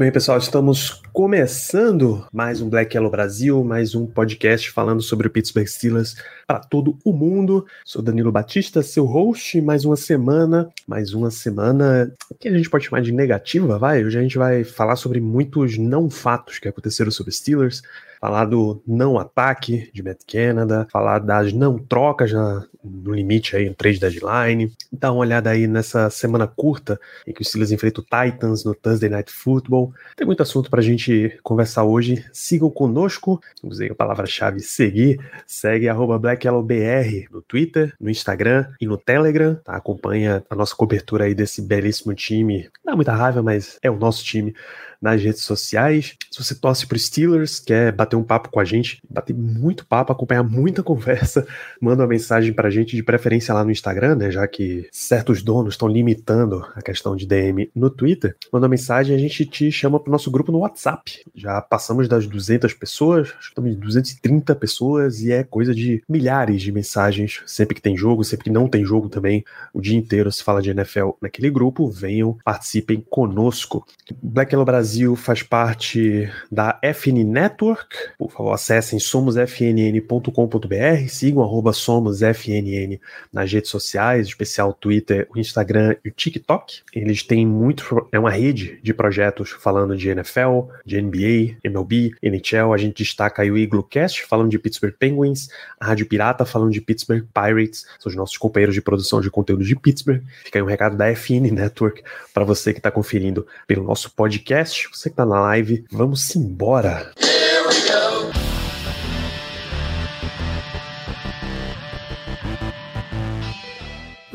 Bem, pessoal, estamos começando mais um Black Yellow Brasil, mais um podcast falando sobre o Pittsburgh Steelers para todo o mundo. Sou Danilo Batista, seu host, mais uma semana, mais uma semana que a gente pode chamar de negativa, vai? Hoje a gente vai falar sobre muitos não fatos que aconteceram sobre Steelers, falar do não ataque de Matt Canada, falar das não trocas na, no limite aí, no trade deadline, dar uma olhada aí nessa semana curta em que o Steelers enfrenta o Titans no Thursday Night Football. Tem muito assunto pra gente conversar hoje. Sigam conosco, usei a palavra-chave seguir, segue arroba no Twitter, no Instagram e no Telegram, tá? Acompanha a nossa cobertura aí desse belíssimo time. Dá muita raiva, mas é o nosso time nas redes sociais. Se você torce para Steelers, quer bater um papo com a gente, bater muito papo, acompanhar muita conversa, manda uma mensagem para a gente, de preferência lá no Instagram, né? Já que certos donos estão limitando a questão de DM no Twitter. Manda uma mensagem e a gente te chama para o nosso grupo no WhatsApp. Já passamos das 200 pessoas, acho que estamos em 230 pessoas e é coisa de milhares de mensagens sempre que tem jogo, sempre que não tem jogo também. O dia inteiro se fala de NFL naquele grupo. Venham, participem conosco. Black Brasil faz parte da FN Network. Por favor, acessem somosfnn.com.br, sigam arroba somosfnn nas redes sociais, especial o Twitter, o Instagram e o TikTok. Eles têm muito, é uma rede de projetos falando de NFL, de NBA, MLB, NHL. A gente destaca aí o Iglocast, falando de Pittsburgh Penguins, a Rádio Pirata, falando de Pittsburgh Pirates, são os nossos companheiros de produção de conteúdo de Pittsburgh. Fica aí um recado da FN Network para você que está conferindo pelo nosso podcast você que tá na live, vamos embora.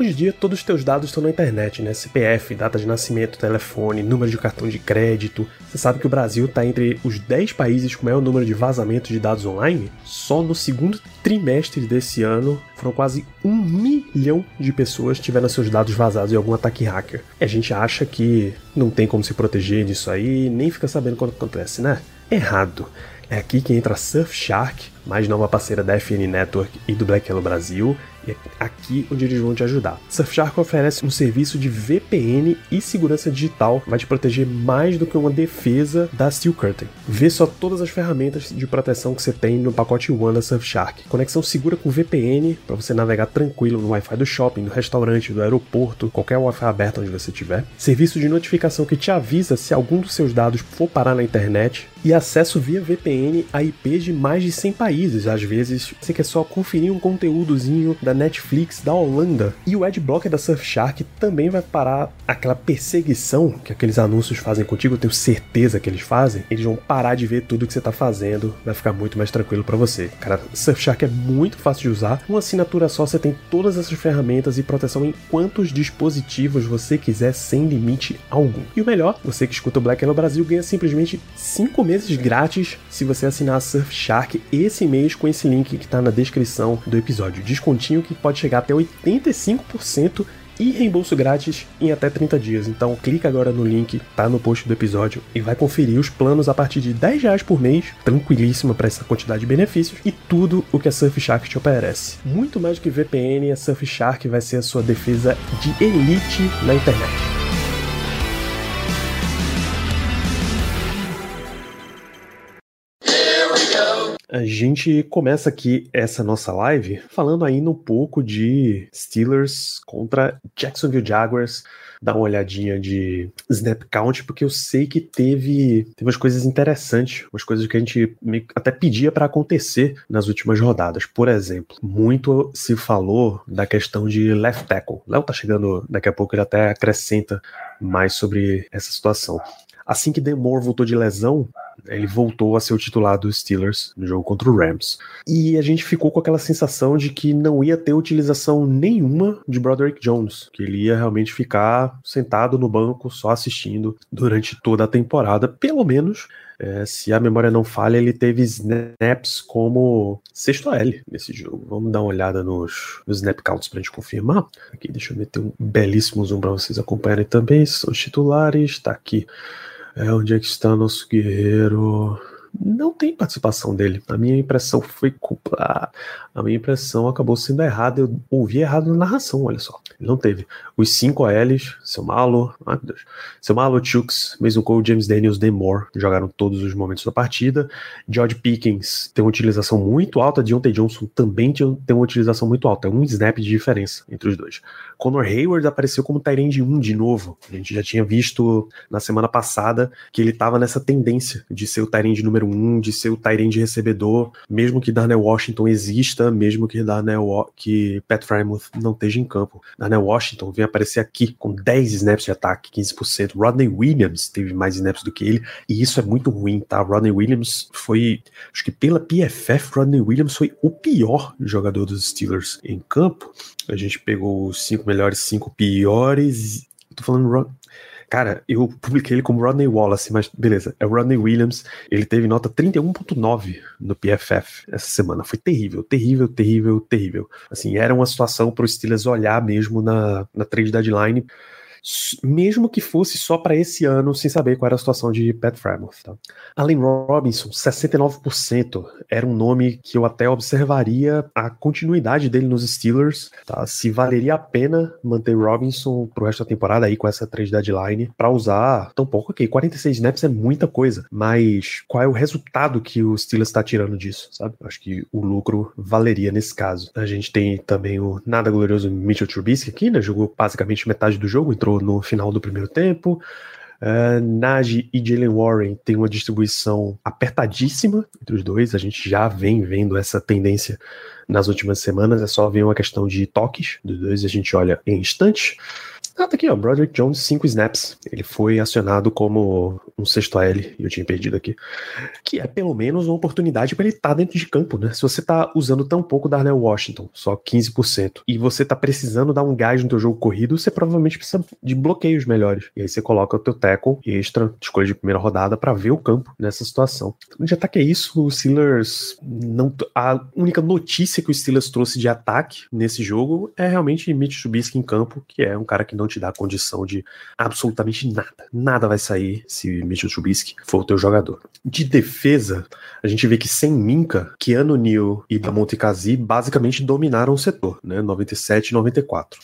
Em dia, todos os teus dados estão na internet, né? CPF, data de nascimento, telefone, número de cartão de crédito. Você sabe que o Brasil está entre os 10 países com maior número de vazamentos de dados online? Só no segundo trimestre desse ano, foram quase um milhão de pessoas tiveram seus dados vazados em algum ataque hacker. E a gente acha que não tem como se proteger disso aí, nem fica sabendo quando acontece, né? Errado. É aqui que entra a Surfshark, mais nova parceira da FN Network e do Black Yellow Brasil, e é aqui onde eles vão te ajudar. Surfshark oferece um serviço de VPN e segurança digital, vai te proteger mais do que uma defesa da Steel Curtain. Vê só todas as ferramentas de proteção que você tem no pacote One da Surfshark. Conexão segura com VPN para você navegar tranquilo no Wi-Fi do shopping, do restaurante, do aeroporto, qualquer Wi-Fi aberto onde você estiver. Serviço de notificação que te avisa se algum dos seus dados for parar na internet e acesso via VPN a IPs de mais de 100 países. Às vezes você quer só conferir um conteúdozinho da Netflix da Holanda. E o Adblocker da Surfshark também vai parar aquela perseguição que aqueles anúncios fazem contigo, eu tenho certeza que eles fazem. Eles vão parar de ver tudo que você tá fazendo, vai ficar muito mais tranquilo para você. Cara, Surfshark é muito fácil de usar. Uma assinatura só você tem todas essas ferramentas e proteção em quantos dispositivos você quiser sem limite algum. E o melhor, você que escuta o Black Hello Brasil ganha simplesmente 5 meses grátis se você assinar a Surfshark esse mês com esse link que tá na descrição do episódio. Descontinho que pode chegar até 85% e reembolso grátis em até 30 dias. Então clica agora no link, tá no post do episódio e vai conferir os planos a partir de 10 reais por mês, tranquilíssima para essa quantidade de benefícios e tudo o que a Surfshark te oferece. Muito mais do que VPN, a Surfshark vai ser a sua defesa de elite na internet. A gente começa aqui essa nossa live falando ainda um pouco de Steelers contra Jacksonville Jaguars. Dá uma olhadinha de snap count, porque eu sei que teve, teve umas coisas interessantes, umas coisas que a gente até pedia para acontecer nas últimas rodadas. Por exemplo, muito se falou da questão de left tackle. Léo tá chegando daqui a pouco, ele até acrescenta mais sobre essa situação. Assim que Demore voltou de lesão, ele voltou a ser o titular dos Steelers no jogo contra o Rams. E a gente ficou com aquela sensação de que não ia ter utilização nenhuma de Broderick Jones, que ele ia realmente ficar sentado no banco só assistindo durante toda a temporada, pelo menos é, se a memória não falha, ele teve snaps como sexto L nesse jogo. Vamos dar uma olhada nos, nos snap counts pra gente confirmar. Aqui, deixa eu meter um belíssimo zoom para vocês acompanharem também. São os titulares, tá aqui. É, onde é que está nosso guerreiro? Não tem participação dele. A minha impressão foi culpa. A minha impressão acabou sendo errada. Eu ouvi errado na narração, olha só. Ele não teve. Os cinco ALs, seu Malo, ai meu Deus. Seu Malo, Chooks, Mason Cole, James Daniels, Demore jogaram todos os momentos da partida. George Pickens tem uma utilização muito alta. Deontay Johnson também tem uma utilização muito alta. É um snap de diferença entre os dois. Conor Hayward apareceu como Tyrande 1 de novo. A gente já tinha visto na semana passada que ele estava nessa tendência de ser o Tyrande número 1, de ser o Tyrande recebedor, mesmo que Darnell Washington exista, mesmo que Darnell que Pat Frymouth não esteja em campo. Darnell Washington vem aparecer aqui com 10 snaps de ataque, 15%. Rodney Williams teve mais snaps do que ele, e isso é muito ruim, tá? Rodney Williams foi, acho que pela PFF, Rodney Williams foi o pior jogador dos Steelers em campo. A gente pegou os cinco melhores, cinco piores. Tô falando. Cara, eu publiquei ele como Rodney Wallace, mas beleza, é o Rodney Williams. Ele teve nota 31.9 no PFF essa semana. Foi terrível, terrível, terrível, terrível. Assim, era uma situação para os Steelers olhar mesmo na, na trade deadline mesmo que fosse só para esse ano, sem saber qual era a situação de Pat Frymouth. Tá? Allen Robinson, 69%, era um nome que eu até observaria a continuidade dele nos Steelers, tá? se valeria a pena manter Robinson pro resto da temporada aí com essa trade deadline para usar tão pouco, ok, 46 snaps é muita coisa, mas qual é o resultado que o Steelers está tirando disso, sabe? Acho que o lucro valeria nesse caso. A gente tem também o nada glorioso Mitchell Trubisky aqui, né? Jogou basicamente metade do jogo, entrou no final do primeiro tempo. Uh, e Jalen Warren têm uma distribuição apertadíssima entre os dois. A gente já vem vendo essa tendência nas últimas semanas. É só ver uma questão de toques dos dois e a gente olha em instantes. Ah, tá aqui, ó. Broderick Jones, 5 snaps. Ele foi acionado como um sexto L, e eu tinha perdido aqui. Que é pelo menos uma oportunidade para ele estar tá dentro de campo, né? Se você tá usando tão pouco Darnell Washington, só 15%, e você tá precisando dar um gás no teu jogo corrido, você provavelmente precisa de bloqueios melhores. E aí você coloca o teu tackle extra, escolha de primeira rodada, para ver o campo nessa situação. Então, de ataque é isso, o Steelers não. A única notícia que o Steelers trouxe de ataque nesse jogo é realmente Mitch Trubisky em campo, que é um cara que não não te dá condição de absolutamente nada. Nada vai sair se Mitchell Trubisky for o teu jogador. De defesa, a gente vê que sem Minka, Keanu Neal e Damonte Kazi basicamente dominaram o setor, né? 97 e 94.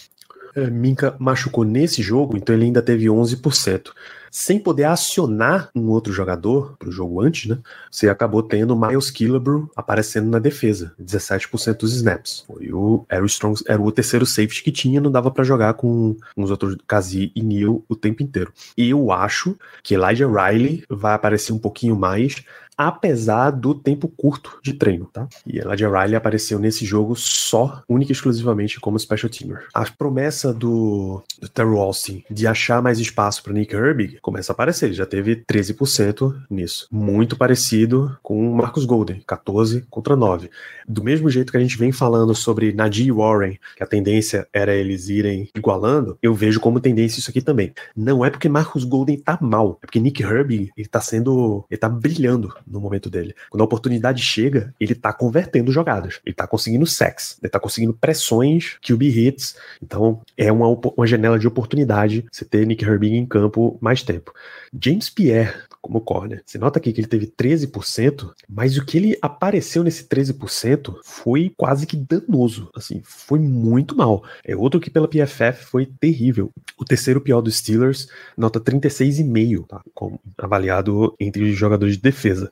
É, Minka machucou nesse jogo, então ele ainda teve 11% sem poder acionar um outro jogador para o jogo antes, né? Você acabou tendo Miles Killebrew aparecendo na defesa, 17% dos snaps. Foi o, era, o strong, era o terceiro safety que tinha, não dava para jogar com os outros Kazi e Neil o tempo inteiro. E eu acho que Elijah Riley vai aparecer um pouquinho mais, apesar do tempo curto de treino, tá? E Elijah Riley apareceu nesse jogo só, única e exclusivamente como special teamer. A promessa do, do Terry Austin de achar mais espaço para Nick Herbig começa a aparecer, ele já teve 13% nisso. Muito parecido com o Marcus Golden, 14 contra 9. Do mesmo jeito que a gente vem falando sobre Najee Warren, que a tendência era eles irem igualando, eu vejo como tendência isso aqui também. Não é porque Marcus Golden tá mal, é porque Nick Herbig, ele tá sendo, ele tá brilhando no momento dele. Quando a oportunidade chega, ele tá convertendo jogadas. Ele tá conseguindo sex, ele tá conseguindo pressões, QB hits. Então, é uma, uma janela de oportunidade você ter Nick Herbig em campo mais tempo. James Pierre, como corner, você nota aqui que ele teve 13%, mas o que ele apareceu nesse 13% foi quase que danoso. Assim, foi muito mal. É outro que pela PFF foi terrível. O terceiro pior dos Steelers, nota 36,5, tá? Avaliado entre os jogadores de defesa.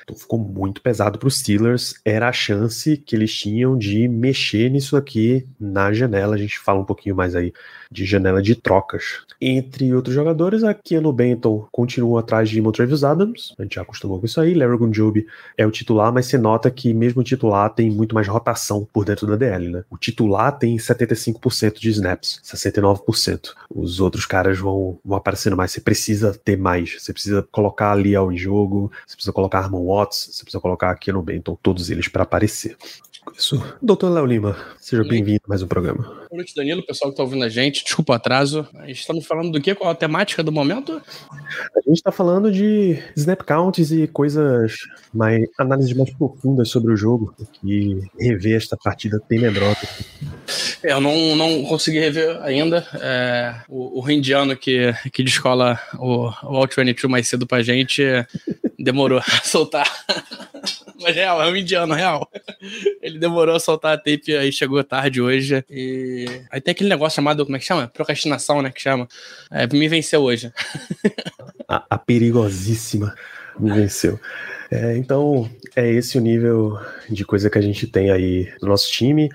Então ficou muito pesado para os Steelers. Era a chance que eles tinham de mexer nisso aqui na janela. A gente fala um pouquinho mais aí de janela de trocas. Entre outros jogadores, a Keanu Benton continua atrás de Montrevious Adams, a gente já acostumou com isso aí, Larry Gunjobi é o titular, mas você nota que mesmo o titular tem muito mais rotação por dentro da DL, né? O titular tem 75% de snaps, 69%. Os outros caras vão, vão aparecendo mais, você precisa ter mais, você precisa colocar ali ao jogo, você precisa colocar Armon Watts, você precisa colocar Keanu Benton, todos eles para aparecer. Isso. Doutor Léo Lima, seja bem-vindo a mais um programa. Boa noite, Danilo, pessoal que está ouvindo a gente. Desculpa o atraso. Estamos falando do que? Qual a temática do momento? A gente está falando de snap counts e coisas mais. análises mais profundas sobre o jogo, que rever esta partida tenebrosa. Eu não, não consegui rever ainda. É, o, o indiano que, que descola o, o Alt 22 mais cedo pra gente demorou a soltar. Mas real, é um indiano, real. Ele demorou a soltar a tape, aí chegou tarde hoje. E aí tem aquele negócio chamado, como é que chama? Procrastinação, né? Que chama. É, me venceu hoje. a, a perigosíssima me venceu. É, então, é esse o nível de coisa que a gente tem aí no nosso time.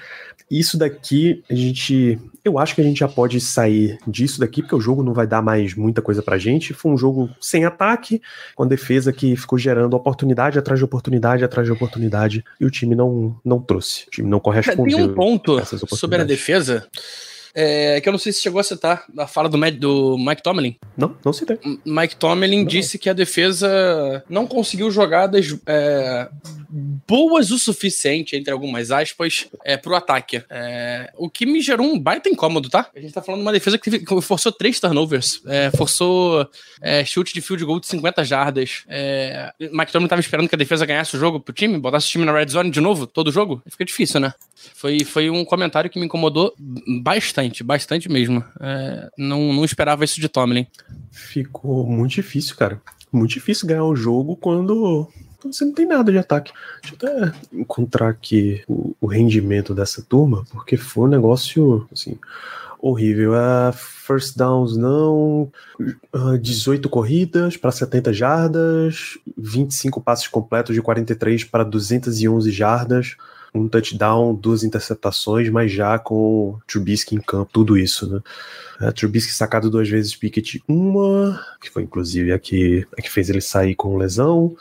Isso daqui, a gente. Eu acho que a gente já pode sair disso daqui, porque o jogo não vai dar mais muita coisa pra gente. Foi um jogo sem ataque, com a defesa que ficou gerando oportunidade atrás de oportunidade atrás de oportunididade, e o time não, não trouxe. O time não correspondeu. Tem um ponto sobre a defesa é, que eu não sei se chegou a citar a fala do, do Mike Tomlin. Não, não citei. Mike Tomlin não. disse que a defesa não conseguiu jogadas é, boas o suficiente, entre algumas aspas, é, pro ataque. É, o que me gerou um baita incômodo, tá? A gente tá falando de uma defesa que forçou três turnovers, é, forçou é, chute de field goal de 50 jardas. É, Mike Tomlin tava esperando que a defesa ganhasse o jogo pro time, botasse o time na red zone de novo, todo jogo. Fica difícil, né? Foi, foi um comentário que me incomodou bastante, bastante mesmo. É, não, não esperava isso de Tomlin. Ficou muito difícil, cara. Muito difícil ganhar o jogo quando você não tem nada de ataque. Deixa eu até encontrar aqui o, o rendimento dessa turma, porque foi um negócio, assim, horrível. Uh, first downs não, uh, 18 corridas para 70 jardas, 25 passes completos de 43 para 211 jardas, um touchdown, duas interceptações, mas já com Trubisky em campo, tudo isso, né? Uh, Trubisky sacado duas vezes, Pickett uma, que foi inclusive a que, a que fez ele sair com lesão.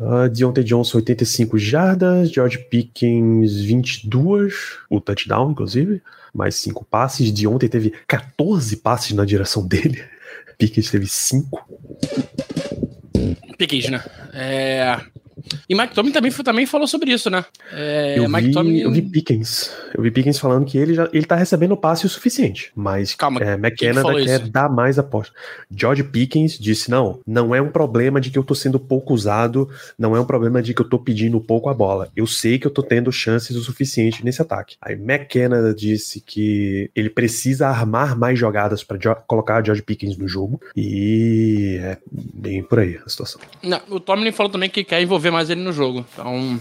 Uh, Deontay Johnson, 85 jardas. George Pickens, 22. O touchdown, inclusive. Mais 5 passes. Deontay teve 14 passes na direção dele. Pickens teve 5. Pickens, né? É... E Mike Tomlin também, também falou sobre isso, né? É, eu, Mike vi, Tomlin... eu vi Pickens. Eu vi Pickens falando que ele já ele tá recebendo passe o suficiente, mas Calma, é, McKenna que quer isso? dar mais aposta. George Pickens disse: não, não é um problema de que eu tô sendo pouco usado, não é um problema de que eu tô pedindo pouco a bola. Eu sei que eu tô tendo chances o suficiente nesse ataque. Aí McKenna disse que ele precisa armar mais jogadas para colocar George Pickens no jogo e é bem por aí a situação. Não, o Tomlin falou também que quer envolver mais ele no jogo. Então,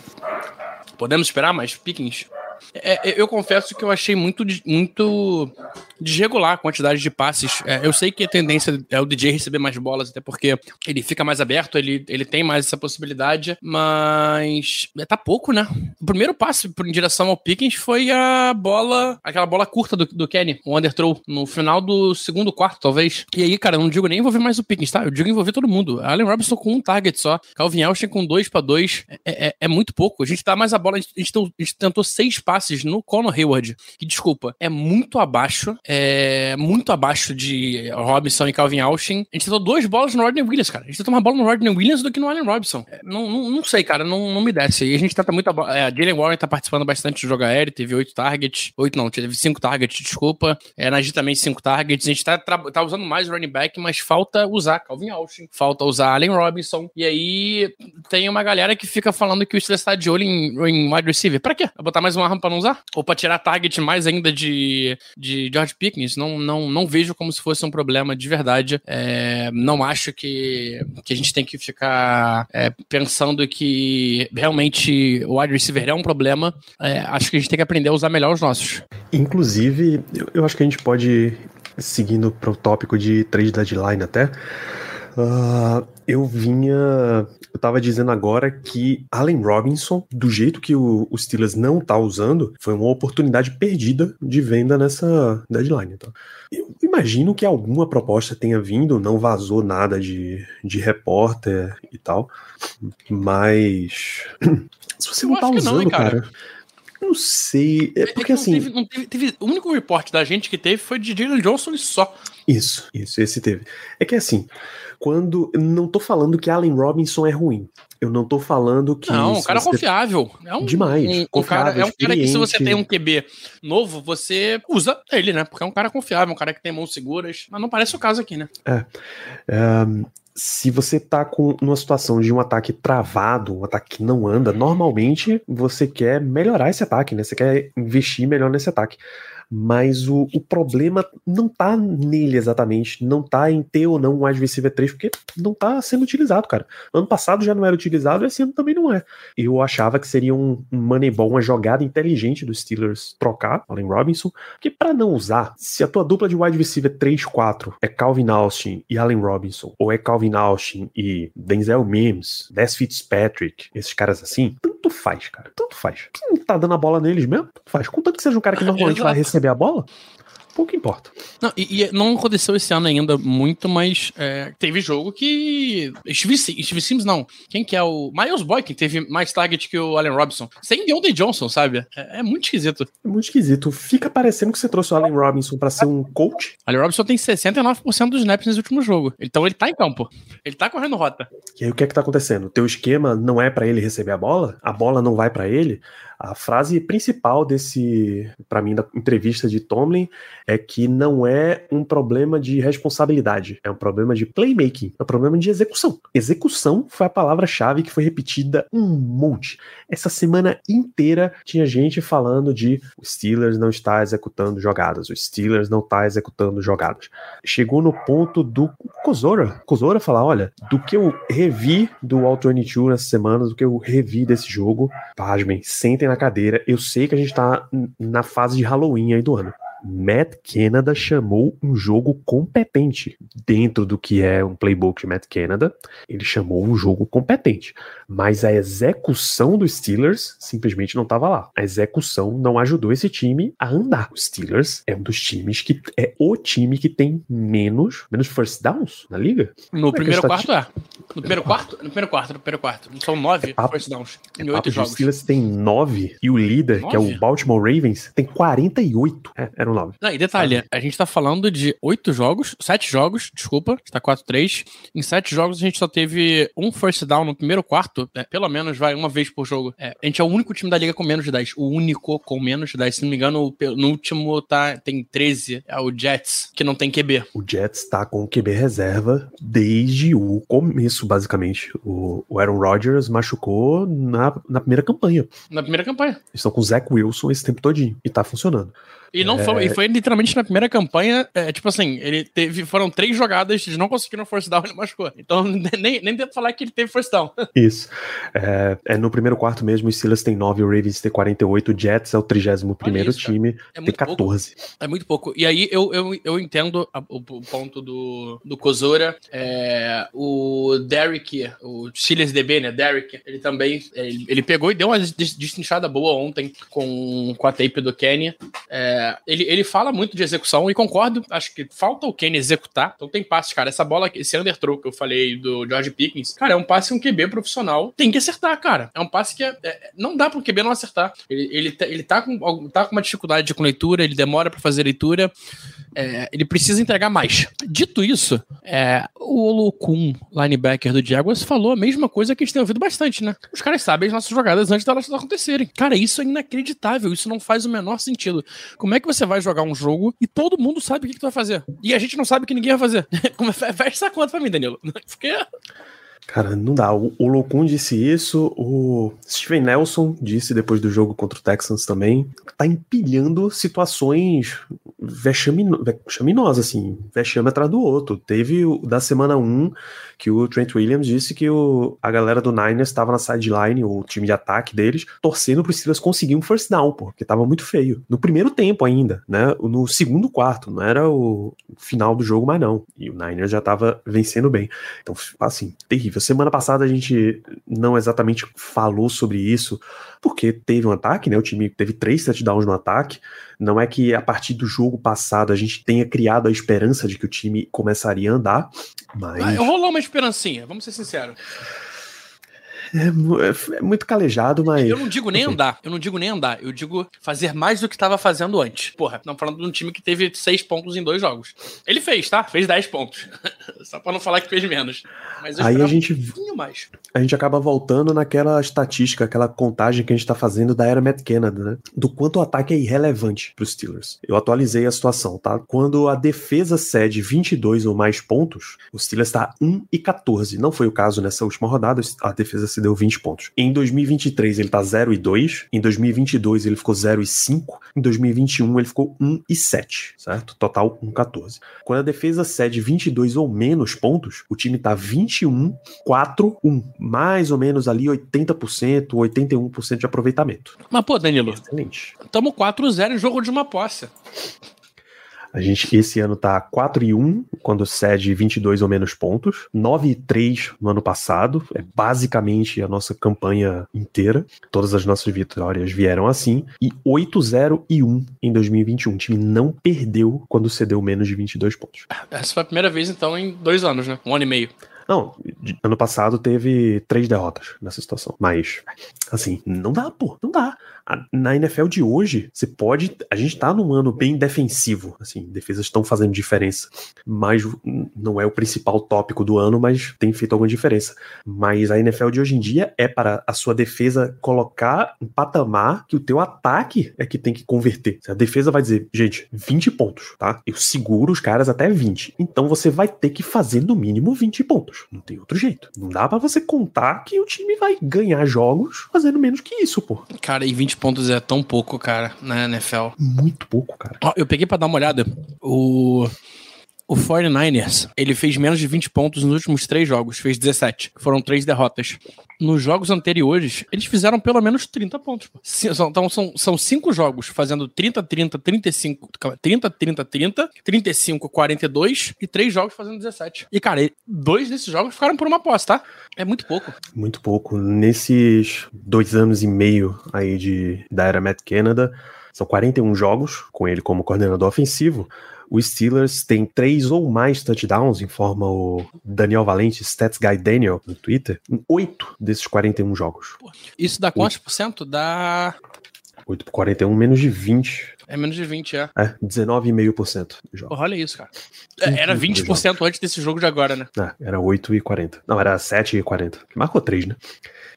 podemos esperar mais Pickens? É, é, eu confesso que eu achei muito, muito desregular a quantidade de passes. É, eu sei que a tendência é o DJ receber mais bolas, até porque ele fica mais aberto, ele, ele tem mais essa possibilidade, mas é, tá pouco, né? O primeiro passe em direção ao Pickens foi a bola, aquela bola curta do, do Kenny, o underthrow, no final do segundo quarto, talvez. E aí, cara, eu não digo nem envolver mais o Pickens, tá? Eu digo envolver todo mundo. Allen Robinson com um target só, Calvin Austin com dois para dois, é, é, é, muito pouco. A gente dá mais a bola, a gente, a gente tentou seis passes no Conor Hayward, que, desculpa, é muito abaixo é, muito abaixo de Robinson e Calvin Austin. A gente tentou duas bolas no Rodney Williams, cara. A gente tentou uma bola no Rodney Williams do que no Allen Robinson. É, não, não, não, sei, cara, não, não me desce. E a gente tenta muito. É, a Jalen Warren tá participando bastante do jogo aéreo, teve oito targets. Oito não, teve cinco targets, desculpa. É, Najee também cinco targets. A gente tá, tá usando mais running back, mas falta usar Calvin Austin, falta usar Allen Robinson. E aí tem uma galera que fica falando que o Steelers tá de olho em, em wide receiver. Pra quê? Pra botar mais uma arma pra não usar? Ou pra tirar target mais ainda de, de George Pickens? Não, não, não vejo como se fosse um problema de verdade. É, não acho que, que a gente tem que ficar é, pensando que realmente o wide receiver é um problema. É, acho que a gente tem que aprender a usar melhor os nossos. Inclusive, eu, eu acho que a gente pode, seguindo para o tópico de trade deadline até, uh, eu vinha. Eu tava dizendo agora que Allen Robinson, do jeito que o, o Steelers não tá usando, foi uma oportunidade perdida de venda nessa deadline. Tá? Eu imagino que alguma proposta tenha vindo, não vazou nada de, de repórter e tal, mas. Se você Eu não tá que não, usando, hein, cara? cara. eu Não sei. É porque não assim. teve- não teve- teve- o único report da gente que teve foi de Jalen Johnson e só. Isso, isso, esse teve. É que assim, quando. Não tô falando que Allen Robinson é ruim. Eu não tô falando que. não, um cara você- confiável. É um, Demais, Um, um confiável, cara, é um cara que se você tem um QB novo, você usa ele, né? Porque é um cara confiável, um cara que tem mãos seguras. Mas não parece o caso aqui, né? Ahn, se você tá com uma situação de um ataque travado, um ataque que não anda, normalmente você quer melhorar esse ataque, né? Você quer investir melhor nesse ataque. Mas o, o problema não tá nele exatamente, não tá em ter ou não um wide receiver 3, porque não tá sendo utilizado, cara. Ano passado já não era utilizado, esse ano também não é. Eu achava que seria um, um money ball, uma jogada inteligente dos Steelers trocar Allen Robinson, porque pra não usar, se a tua dupla de wide receiver 3-4 é Calvin Austin e Allen Robinson, ou é Calvin Austin e Denzel Mims, Des Fitzpatrick, esses caras assim, tanto faz, cara. Tanto faz. Quem não tá dando a bola neles mesmo, tanto faz. Contanto que seja um cara que normalmente vai Exato. Receber a bola, pouco importa. Não, e, e não aconteceu esse ano ainda muito, mas é, teve jogo que. Steve, Steve Sims, não. Quem que é o. Miles Boykin teve mais target que o Allen Robinson. Sem Deontay Johnson, sabe? É, é muito esquisito. É muito esquisito. Fica parecendo que você trouxe o Allen Robinson pra ser um coach. Allen Robinson tem 69% dos snaps nesse último jogo. Então ele tá em campo. Ele tá correndo rota. E aí o que é que tá acontecendo? Teu esquema não é pra ele receber a bola? A bola não vai pra ele? A frase principal desse, pra mim, da entrevista de Tomlin é que não é um problema de responsabilidade, é um problema de playmaking, é um problema de execução. Execução foi a palavra-chave que foi repetida um monte. Essa semana inteira tinha gente falando de o Steelers não está executando jogadas, o Steelers não está executando jogadas. Chegou no ponto do Kozora. Kozora falar: olha, do que eu revi do All 22 nessa semana, do que eu revi desse jogo, pasmem, sentem na cadeira. Eu sei que a gente tá na fase de Halloween aí do ano. Matt Canada chamou um jogo competente. Dentro do que é um playbook de Matt Canada, ele chamou um jogo competente. Mas a execução dos Steelers simplesmente não estava lá. A execução não ajudou esse time a andar. Os Steelers é um dos times que é o time que tem menos, menos first downs na liga. No primeiro está- quarto é. No primeiro quarto? No primeiro quarto, no primeiro quarto. São nove papo- first downs em Papo oito jogos. Steelers tem 9 e o líder, que é Nove? o Baltimore Ravens, tem 48. É, eram 9. Não, e detalhe, a gente tá falando de oito jogos, sete jogos, desculpa, a gente tá 4-3. Em sete jogos a gente só teve um first down no primeiro quarto, é, pelo menos vai uma vez por jogo. É, a gente é o único time da liga com menos de 10, o único com menos de 10. Se não me engano, no último tá, tem 13, é o Jets, que não tem QB. O Jets tá com o QB reserva desde o começo, basicamente. O, o Aaron Rodgers machucou na, na primeira campanha. Na primeira campanha. Eles estão com o Zach Wilson esse tempo todinho. E tá funcionando. E não foi, e foi literalmente na primeira campanha, é, tipo assim, ele teve, foram três jogadas, eles não conseguiram first down ele machucou. Então nem, nem devo falar que ele teve first down. Isso. É, é no primeiro quarto mesmo, os Steelers tem 9, o Ravens tem 48, o Jets é o 31 primeiro isso, time, É tem muito pouco. 14. É muito pouco. E aí eu, eu, eu entendo a- o, o ponto do, do Kozora. É, o Derrick, o Steelers DB, né? Derrick, ele também. Ele, ele pegou e deu uma des- destrinchada boa ontem com, com a tape do Kenny. É, ele, ele fala muito de execução e concordo. Acho que falta o Kenny executar. Então tem passes, cara. Essa bola, esse underthrow que eu falei do George Pickens, cara, é um passe um QB profissional. Tem que acertar, cara. É um passe que é- é- não dá um QB não acertar. Ele, ele, tá- ele tá, com, tá com uma dificuldade com leitura, ele demora para fazer leitura. É, ele precisa entregar mais. Dito isso, é, o Olokun, linebacker do Jaguars, falou a mesma coisa que a gente tem ouvido bastante, né? Os caras sabem as nossas jogadas antes delas acontecerem. Cara, isso é inacreditável. Isso não faz o menor sentido. Como é que você vai jogar um jogo e todo mundo sabe o que, que tu vai fazer? E a gente não sabe o que ninguém vai fazer. É- Fecha essa conta pra mim, Danilo. Porque Cara, não dá. O, o Locum disse isso, o Steven Nelson disse depois do jogo contra o Texans também. Tá empilhando situações vexamino, vexaminosas, assim, vexame atrás do outro. Teve o da semana 1 que o Trent Williams disse que o, a galera do Niners estava na sideline, o time de ataque deles, torcendo pro Steelers conseguir um first down, pô, porque tava muito feio. No primeiro tempo ainda, né? No segundo quarto, não era o final do jogo, mas não. E o Niners já tava vencendo bem. Então, assim, terrível. Semana passada a gente não exatamente falou sobre isso, porque teve um ataque, né? O time teve três touchdowns no ataque. Não é que a partir do jogo passado a gente tenha criado a esperança de que o time começaria a andar, mas. Rolou uma esperancinha, vamos ser sinceros. É, é, muito calejado, mas. Eu não digo nem andar, eu não digo nem andar, eu digo fazer mais do que estava fazendo antes. Porra, não falando de um time que teve seis pontos em dois jogos. Ele fez, tá? Fez dez pontos. Só pra não falar que fez menos. Mas Aí a gente. Um mais. A gente acaba voltando naquela estatística, aquela contagem que a gente tá fazendo da era Matt Canada, né? Do quanto o ataque é irrelevante pros Steelers. Eu atualizei a situação, tá? Quando a defesa cede 22 ou mais pontos, o Steelers tá 1 e 14. Não foi o caso nessa última rodada, a defesa se deu 20 pontos. Em 2023 ele tá 0 e 2, em 2022 ele ficou 0 e 5, em 2021 ele ficou 1 e 7, certo? Total 1 14. Quando a defesa cede 22 ou menos pontos, o time tá 21 4 1, mais ou menos ali 80%, 81% de aproveitamento. Mas pô, Danilo, excelente. Tamo 4 0 em jogo de uma posse. A gente esse ano tá 4 e 1 quando cede 22 ou menos pontos, 9 e 3 no ano passado, é basicamente a nossa campanha inteira. Todas as nossas vitórias vieram assim e 8 0 e 1 em 2021. O time não perdeu quando cedeu menos de 22 pontos. Essa foi a primeira vez então em dois anos, né? Um ano e meio. Não, ano passado teve três derrotas nessa situação. Mas, assim, não dá, pô, não dá na NFL de hoje, você pode. A gente tá num ano bem defensivo, assim, defesas estão fazendo diferença. Mas não é o principal tópico do ano, mas tem feito alguma diferença. Mas a NFL de hoje em dia é para a sua defesa colocar um patamar que o teu ataque é que tem que converter. A defesa vai dizer, gente, 20 pontos, tá? Eu seguro os caras até 20. Então você vai ter que fazer no mínimo 20 pontos. Não tem outro jeito. Não dá para você contar que o time vai ganhar jogos fazendo menos que isso, pô. Cara, e 20 pontos é tão pouco, cara, na NFL. Muito pouco, cara. Ó, eu peguei para dar uma olhada. O. O 49ers, ele fez menos de 20 pontos nos últimos três jogos, fez 17. Foram três derrotas. Nos jogos anteriores, eles fizeram pelo menos 30 pontos. Então são, são cinco jogos fazendo 30, 30, 35, 30, 30, 30, 35, 42 e três jogos fazendo 17. E, cara, dois desses jogos ficaram por uma posse, tá? É muito pouco. Muito pouco. Nesses dois anos e meio aí de, da era Matt Canada, são 41 jogos com ele como coordenador ofensivo o Steelers tem três ou mais touchdowns, informa o Daniel Valente, Stats Guy Daniel, no Twitter, em oito desses 41 jogos. Isso dá quantos por cento? Dá. 8 por 41, menos de 20. É menos de 20, é. É, 19,5% Porra, olha isso, cara. Era 20% antes desse jogo de agora, né? É, era 8,40. Não, era 7,40. Marcou 3, né?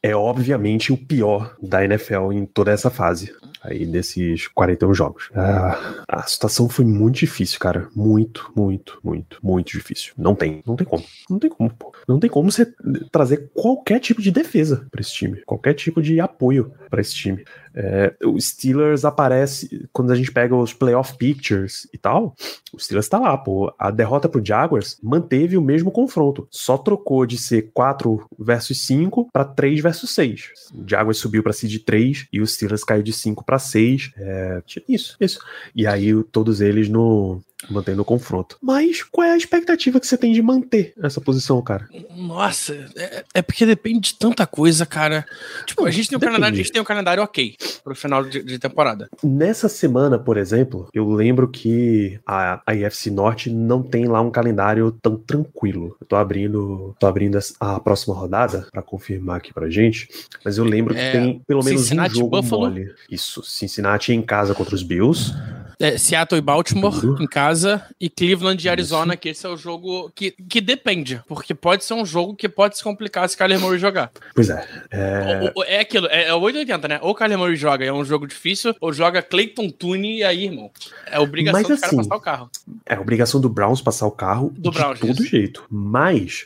É obviamente o pior da NFL em toda essa fase aí desses 41 jogos. Ah, a situação foi muito difícil, cara. Muito, muito, muito, muito difícil. Não tem, não tem como. Não tem como, pô. Não tem como você trazer qualquer tipo de defesa para esse time, qualquer tipo de apoio para esse time. É, o Steelers aparece quando a gente pega os playoff pictures e tal. O Steelers tá lá, pô. A derrota pro Jaguars manteve o mesmo confronto, só trocou de ser 4 versus 5 para 3 versus 6. O Jaguars subiu para de 3 e o Steelers caiu de 5 para 6. É, isso, isso. E aí todos eles no mantendo o confronto. Mas qual é a expectativa que você tem de manter essa posição, cara? Nossa, é, é porque depende de tanta coisa, cara. Tipo, a gente tem um calendário, a gente tem um calendário ok pro final de, de, temporada. Nessa semana, por exemplo, eu lembro que a, a IFC Norte não tem lá um calendário tão tranquilo. Eu tô abrindo, tô abrindo a próxima rodada para confirmar aqui pra gente, mas eu lembro é, que tem pelo menos Cincinnati, um jogo Buffalo. mole. Isso, Cincinnati em casa contra os Bills. É, Seattle e Baltimore em casa e Cleveland e Arizona, que esse é o jogo que, que depende, porque pode ser um jogo que pode se complicar se Kyler Murray jogar. Pois é. É, o, o, é aquilo, é, é 880, né? Ou Kyler Murray joga, é um jogo difícil, ou joga Clayton Tune e aí, irmão. É obrigação Mas, do cara assim, passar o carro. É obrigação do Browns passar o carro do de Browns, todo isso. jeito. Mas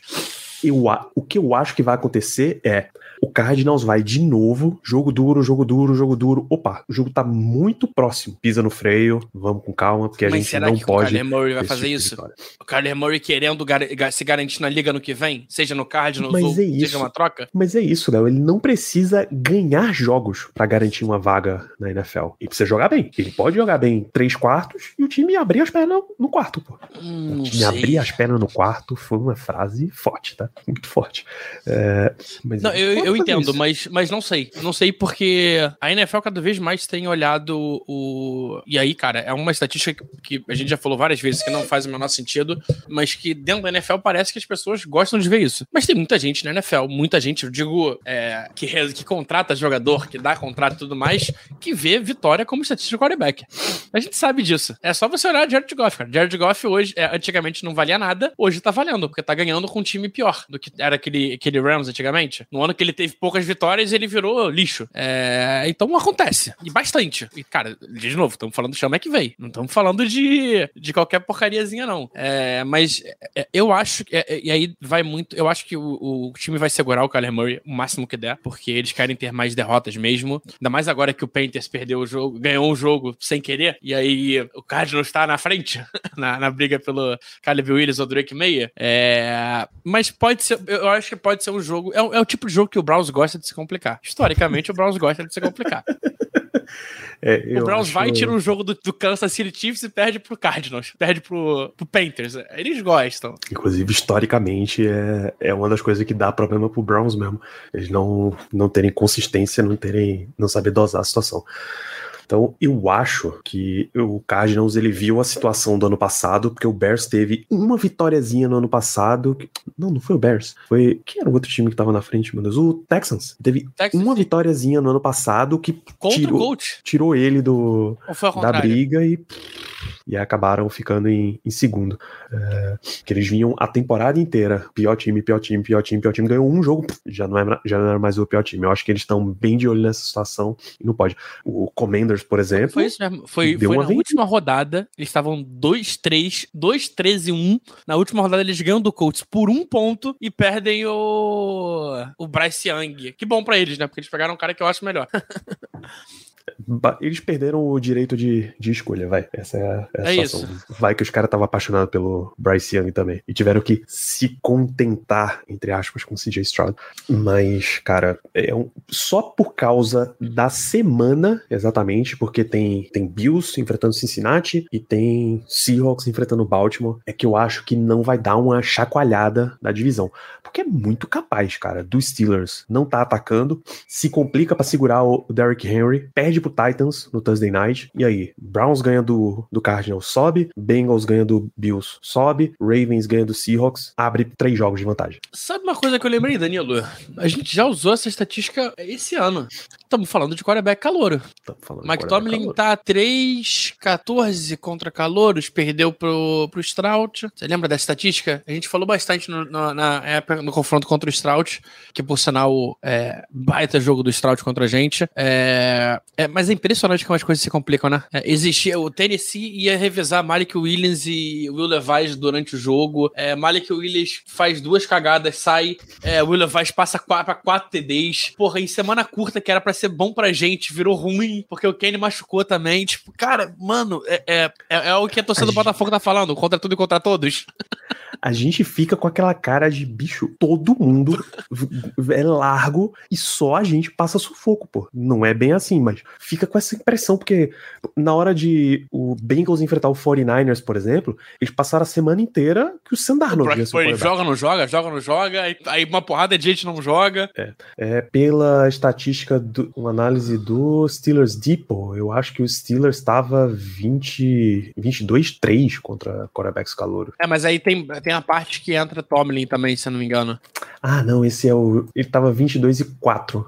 eu, o que eu acho que vai acontecer é o Cardinals vai de novo, jogo duro, jogo duro, jogo duro. Opa, o jogo tá muito próximo. Pisa no freio, vamos com calma, porque a Mas gente será não que pode. o Kyler Murray vai fazer tipo isso? O Kyler Murray querendo gar- ga- se garantir na liga no que vem, seja no Cardinals Mas ou é seja uma troca? Mas é isso, Léo. Ele não precisa ganhar jogos pra garantir uma vaga na NFL. Ele precisa jogar bem. Ele pode jogar bem três quartos e o time abrir as pernas no quarto, pô. Hum, O time sei. abrir as pernas no quarto foi uma frase forte, tá? Muito forte. É, mas Não, eu, eu entendo, isso. mas, mas não sei. Não sei porque a NFL cada vez mais tem olhado o. E aí, cara, é uma estatística que, a gente já falou várias vezes que não faz o menor sentido, mas que dentro da NFL parece que as pessoas gostam de ver isso. Mas tem muita gente na NFL, muita gente, eu digo, é, que, que contrata jogador, que dá contrato e tudo mais, que vê vitória como estatística de quarterback. A gente sabe disso. É só você olhar Jared Goff, cara. Jared Goff hoje, é, antigamente não valia nada, hoje tá valendo, porque tá ganhando com um time pior do que era aquele, aquele Rams antigamente. No ano que ele teve poucas vitórias, ele virou lixo. É, então acontece. E bastante. E, cara, de novo, estamos falando do Sean McVay. Não estamos falando de, de qualquer porcariazinha, não. É, mas é, eu acho que. é, é, e aí vai muito. Eu acho que o, o time vai segurar o Kyler Murray o máximo que der, porque eles querem ter mais derrotas mesmo. Ainda mais agora que o Panthers perdeu o jogo, ganhou um jogo sem querer. E aí o Cardinals está na frente na, na briga pelo Caleb Williams ou Drake. É, mas pode ser. Eu acho que pode ser um jogo. É, o- é o tipo de jogo que o Browns gosta de se complicar. Historicamente, o Browns gosta de se complicar. É, O Browns acho- vai, tira um jogo do, do Kansas City Chiefs e perde pro Cardinals. Perde pro, pro Panthers. Eles gostam. Inclusive, historicamente, é, é uma das coisas que dá problema pro Browns mesmo. Eles não, não terem consistência, não terem. não saber dosar a situação. Então, eu acho que o Cardinals ele viu a situação do ano passado, porque o Bears teve uma vitóriazinha no ano passado. que- Não, não foi o Bears. Foi. Quem era o outro time que tava na frente, meu Deus? O Texans. Teve Texas, uma vitóriazinha no ano passado que Contra tirou, tirou ele do, da briga e, e acabaram ficando em, em segundo. É, que eles vinham a temporada inteira, pior time, pior time, pior time, pior time, ganhou um jogo, já não, é, já não era mais o pior time. Eu acho que eles estão bem de olho nessa situação e não pode. O Commanders, por exemplo, Foi isso mesmo. Foi, foi na vendida. última rodada. Eles estavam 2-3, 2-13 e 1. Na última rodada, eles ganham do Colts por um ponto e perdem o. O Bryce Young. Que bom pra eles, né? Porque eles pegaram um cara que eu acho melhor. eles perderam o direito de, de escolha, vai. Essa é a, é a É situação. Vai que os caras estavam apaixonados pelo Bryce Young também. E tiveram que se contentar, entre aspas, com o CJ Stroud. Mas, cara, é um- só por causa da semana, exatamente, porque tem, tem Bills enfrentando Cincinnati e tem Seahawks enfrentando Baltimore, é que eu acho que não vai dar uma chacoalhada na divisão. Porque é muito capaz, cara, dos Steelers não tá atacando, se complica pra segurar o Derrick Henry, perde pro Titans no Thursday Night, e aí? Browns ganha do, do Cardinals, sobe, Bengals ganha do Bills, sobe, Ravens ganha do Seahawks, abre três jogos de vantagem. Sabe uma coisa que eu lembrei, Danilo? A gente já usou essa estatística esse ano. Estamos falando de quarterback calouro. Mike Tomlin tá 3-14 contra calouros, perdeu pro, pro Stroud. Você lembra dessa estatística? A gente falou bastante no- no- na época no confronto contra o Stroud, que por sinal é baita jogo do Stroud contra a gente. É, é, mas é impressionante como as coisas se complicam, né? É, existia, o Tennessee ia revezar Malik Williams e Will Levis durante o jogo. É, Malik Williams faz duas cagadas, sai. É, Will Levis passa qua- pra quatro TDs. Porra, em semana curta, que era pra ser bom pra gente, virou ruim, porque o Kane machucou também. Tipo, cara, mano, é, é, é, é o que a torcida A do gente- Botafogo tá falando, contra tudo e contra todos. A gente fica com aquela cara de bicho, todo mundo é largo e só a gente passa sufoco, pô. Não é bem assim, mas fica com essa impressão, porque na hora de o Bengals enfrentar o 49ers, por exemplo, eles passaram a semana inteira que o Sam Darnold ia ser joga, não joga, joga, não joga, aí, aí uma porrada de gente não joga. É, pela estatística, do, uma análise do Steelers Depot, eu acho que o Steelers estava 20, 22-3 contra quarterbacks calouros. É, mas aí tem, tem a parte que entra Tomlin também, se eu não me engano. Ah, não, esse é o. Ele tava 22 e 4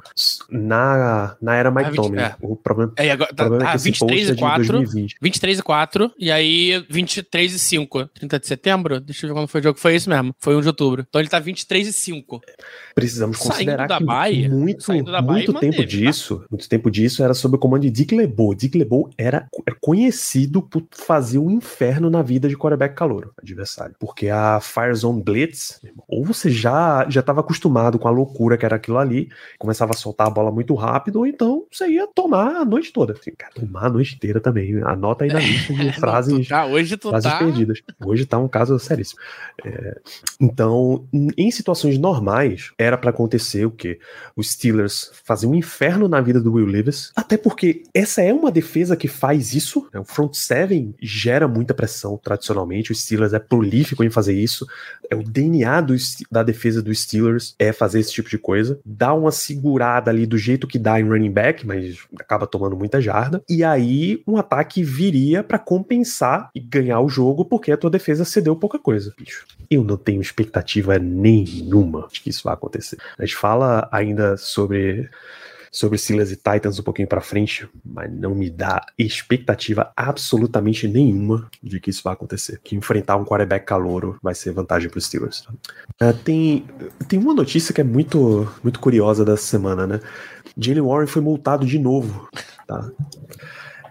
na, na era Mike 20, Tomlin. é. O problema, É, agora, tá, problema é tá que esse 23 post é e de 4, 2020. 23 e 4, e aí 23 e 5. 30 de setembro? Deixa eu ver quando foi o jogo. Foi isso mesmo. Foi 1 de outubro. Então ele tá 23 e 5. Precisamos Saindo considerar da que Bahia, muito, da Bahia, muito tempo manteve, tá? disso, muito tempo disso era sob o comando de Dick LeBeau. Dick LeBeau era, era conhecido por fazer um inferno na vida de quarterback calouro, adversário. Porque que é a Fire Zone Blitz, ou você já já estava acostumado com a loucura que era aquilo ali, começava a soltar a bola muito rápido, ou então você ia tomar a noite toda. Assim, cara, tomar a noite inteira também. Anota aí na lista de frases, Tá, hoje tu frases tá. perdidas. Hoje tá um caso seríssimo. É, então, em situações normais, era pra acontecer o quê? Os Steelers fazem um inferno na vida do Will Levis, até porque essa é uma defesa que faz isso. né? O front seven gera muita pressão tradicionalmente. O Steelers é prolífico em fazer isso. É o DNA do da defesa dos Steelers é fazer esse tipo de coisa. Dá uma segurada ali do jeito que dá em running back, mas acaba tomando muita jarda. E aí um ataque viria pra compensar e ganhar o jogo porque a tua defesa cedeu pouca coisa, bicho. Eu não tenho expectativa nenhuma de que isso vai acontecer. A gente fala ainda sobre sobre Steelers e Titans um pouquinho pra frente, mas não me dá expectativa absolutamente nenhuma de que isso vai acontecer. Que enfrentar um quarterback calouro vai ser vantagem para os Steelers. Ah, tem, tem uma notícia que é muito, muito curiosa dessa semana, né? Jalen Warren foi multado de novo, tá?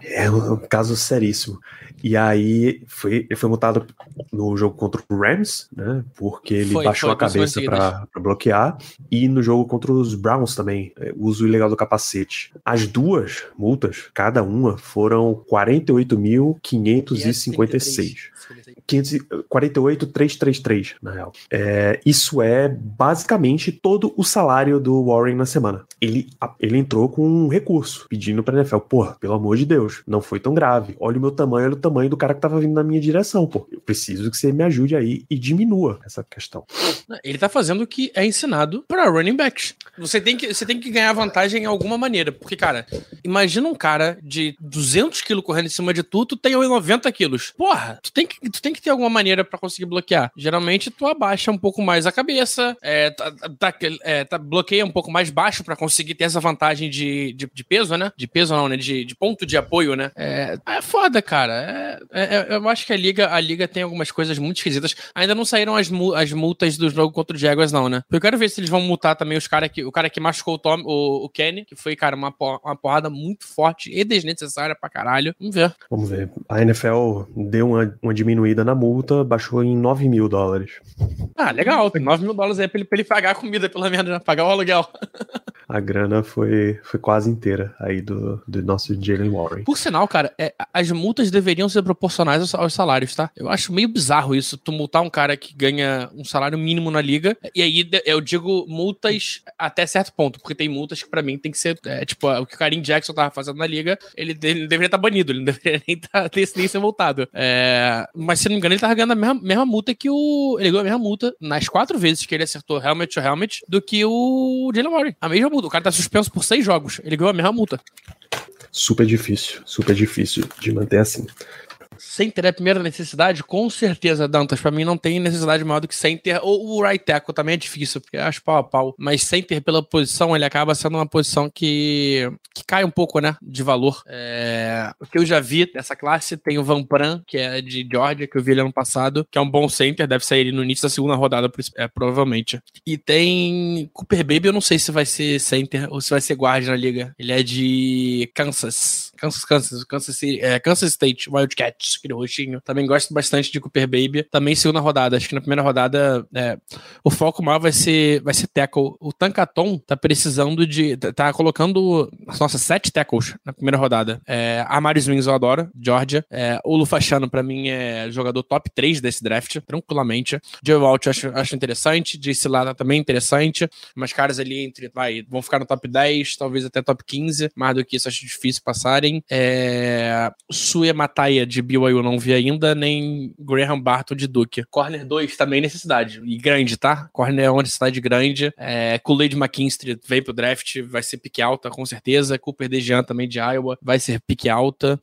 É um, um caso seríssimo. E aí foi, ele foi multado no jogo contra o Rams, né? Porque ele Foi, baixou foi, a cabeça pra bloquear. E no jogo contra os Browns também, é, uso ilegal do capacete. As duas multas, cada uma, foram 48.556. 48,333, na real. É, isso é basicamente todo o salário do Warren na semana. Ele, ele entrou com um recurso, pedindo pra NFL, porra, pelo amor de Deus, não foi tão grave. Olha o meu tamanho, olha o tamanho do cara que tava vindo na minha direção, pô. Eu preciso que você me ajude aí e diminua essa questão. Ele tá fazendo o que é ensinado pra running backs. Você tem que, você tem que ganhar vantagem em alguma maneira. Porque, cara, imagina um cara de 200 quilos correndo em cima de tu, tu tem 90 quilos. Porra, tu tem que, tu tem que ter alguma maneira pra conseguir bloquear. Geralmente, tu abaixa um pouco mais a cabeça, é, tá, tá- é, tá- bloqueia um pouco mais baixo pra conseguir ter essa vantagem de, de, de peso, né? De peso não, né? De, de ponto de apoio, né? É, é foda, cara. É- é- eu acho que a liga, a liga tem algumas coisas muito esquisitas. Ainda não saíram as, mu- as multas do jogo contra o Jaguars, não, né? Eu quero ver se eles vão multar também os cara que, o cara que machucou o, Tom, o, o Kenny, que foi, cara, uma, por- uma porrada muito forte e desnecessária pra caralho. Vamos ver. Vamos ver. A NFL deu uma, uma diminuída na multa, baixou em 9 mil dólares. Ah, legal. 9 mil dólares aí pra ele, pra ele pagar a comida, pelo menos, né? Pagar o aluguel. A grana foi, foi quase inteira aí do, do nosso Jalen Warren. Por sinal, cara, é, as multas deveriam ser proporcionais aos, aos salários, tá? Eu acho meio bizarro isso, tu multar um cara que ganha um salário mínimo na liga, e aí eu digo multas até certo ponto, porque tem multas que pra mim tem que ser, é, tipo, o que o Karim Jackson tava fazendo na liga, ele, ele deveria estar banido, ele não deveria nem, tá, nem ser multado. É, mas se não me engano, ele tava ganhando a mesma, mesma multa que o... Ele ganhou a mesma multa nas quatro vezes que ele acertou helmet to helmet do que o Jalen Warren. A mesma multa. O cara tá suspenso por seis jogos, ele ganhou a mesma multa. Super difícil, super difícil de manter assim. Center é a primeira necessidade? Com certeza, Dantas. Pra mim não tem necessidade maior do que center. Ou o right tackle também é difícil, porque acho pau a pau. Mas center, pela posição, ele acaba sendo uma posição que, que cai um pouco, né? De valor. É, O que eu já vi dessa classe tem o Van Pran, que é de Georgia, que eu vi ele ano passado, que é um bom center, deve sair ele no início da segunda rodada, é, provavelmente. E tem Cooper Baby, eu não sei se vai ser center ou se vai ser guard na liga. Ele é de Kansas. Kansas, Kansas, Kansas, City, é, Kansas State Wildcats, aquele roxinho. Também gosto bastante de Cooper Baby. Também segunda rodada. Acho que na primeira rodada é, o foco maior vai ser, vai ser tackle. O Tankaton tá precisando de. tá- Tá colocando. Nossa, sete tackles na primeira rodada. É, Amaris Wings eu adoro, Georgia. É, o Lufachano, pra mim, é jogador top 3 desse draft, tranquilamente. Joe Walt eu acho, acho interessante. JC Lata também interessante. Umas caras ali entre. Vai, vão ficar no top 10, talvez até top 15. Mais do que isso, acho difícil passarem. É, Sue Mataia de BYU não vi ainda, nem Graham Barton de Duke. Corner 2 também necessidade. E grande, tá? Corner é uma necessidade grande. É, Kool-Aid McKinstry veio pro draft, vai ser pique alta, com certeza. Cooper DeJean também de Iowa, vai ser pique alta.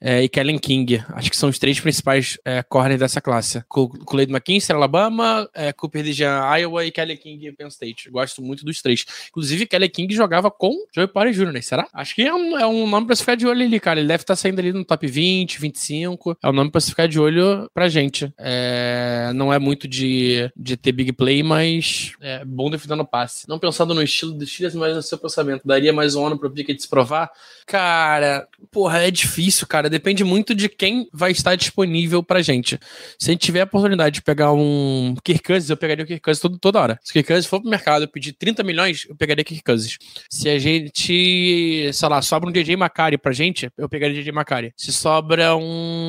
É, e Kellen King. Acho que são os três principais é, corners dessa classe. Ko- Kool-Aid McKinstry, Alabama, é, Cooper DeJean, Iowa e Kellen King, Penn State. Gosto muito dos três. Inclusive, Kelly King jogava com Joey Porter Jr., né? Será? Acho que é um, é um nome pra se ficar de olho ali, cara. Ele deve estar saindo ali no top 20, 25. 5. É um nome pra se ficar de olho pra gente. É, não é muito de, de ter big play, mas é bom defendendo o passe. Não pensando no estilo do Steelers, mas no seu pensamento. Daria mais um ano pro Pickett se provar? Cara, porra, é difícil, cara. Depende muito de quem vai estar disponível pra gente. Se a gente tiver a oportunidade de pegar um Kirk Cousins, eu pegaria o Kirk Cousins todo, toda hora. Se o Kirk Cousins for pro mercado e pedir 30 milhões, eu pegaria Kirk Cousins. Se a gente, sei lá, sobra um DJ Macari pra gente, eu pegaria DJ Macari. Se sobra um.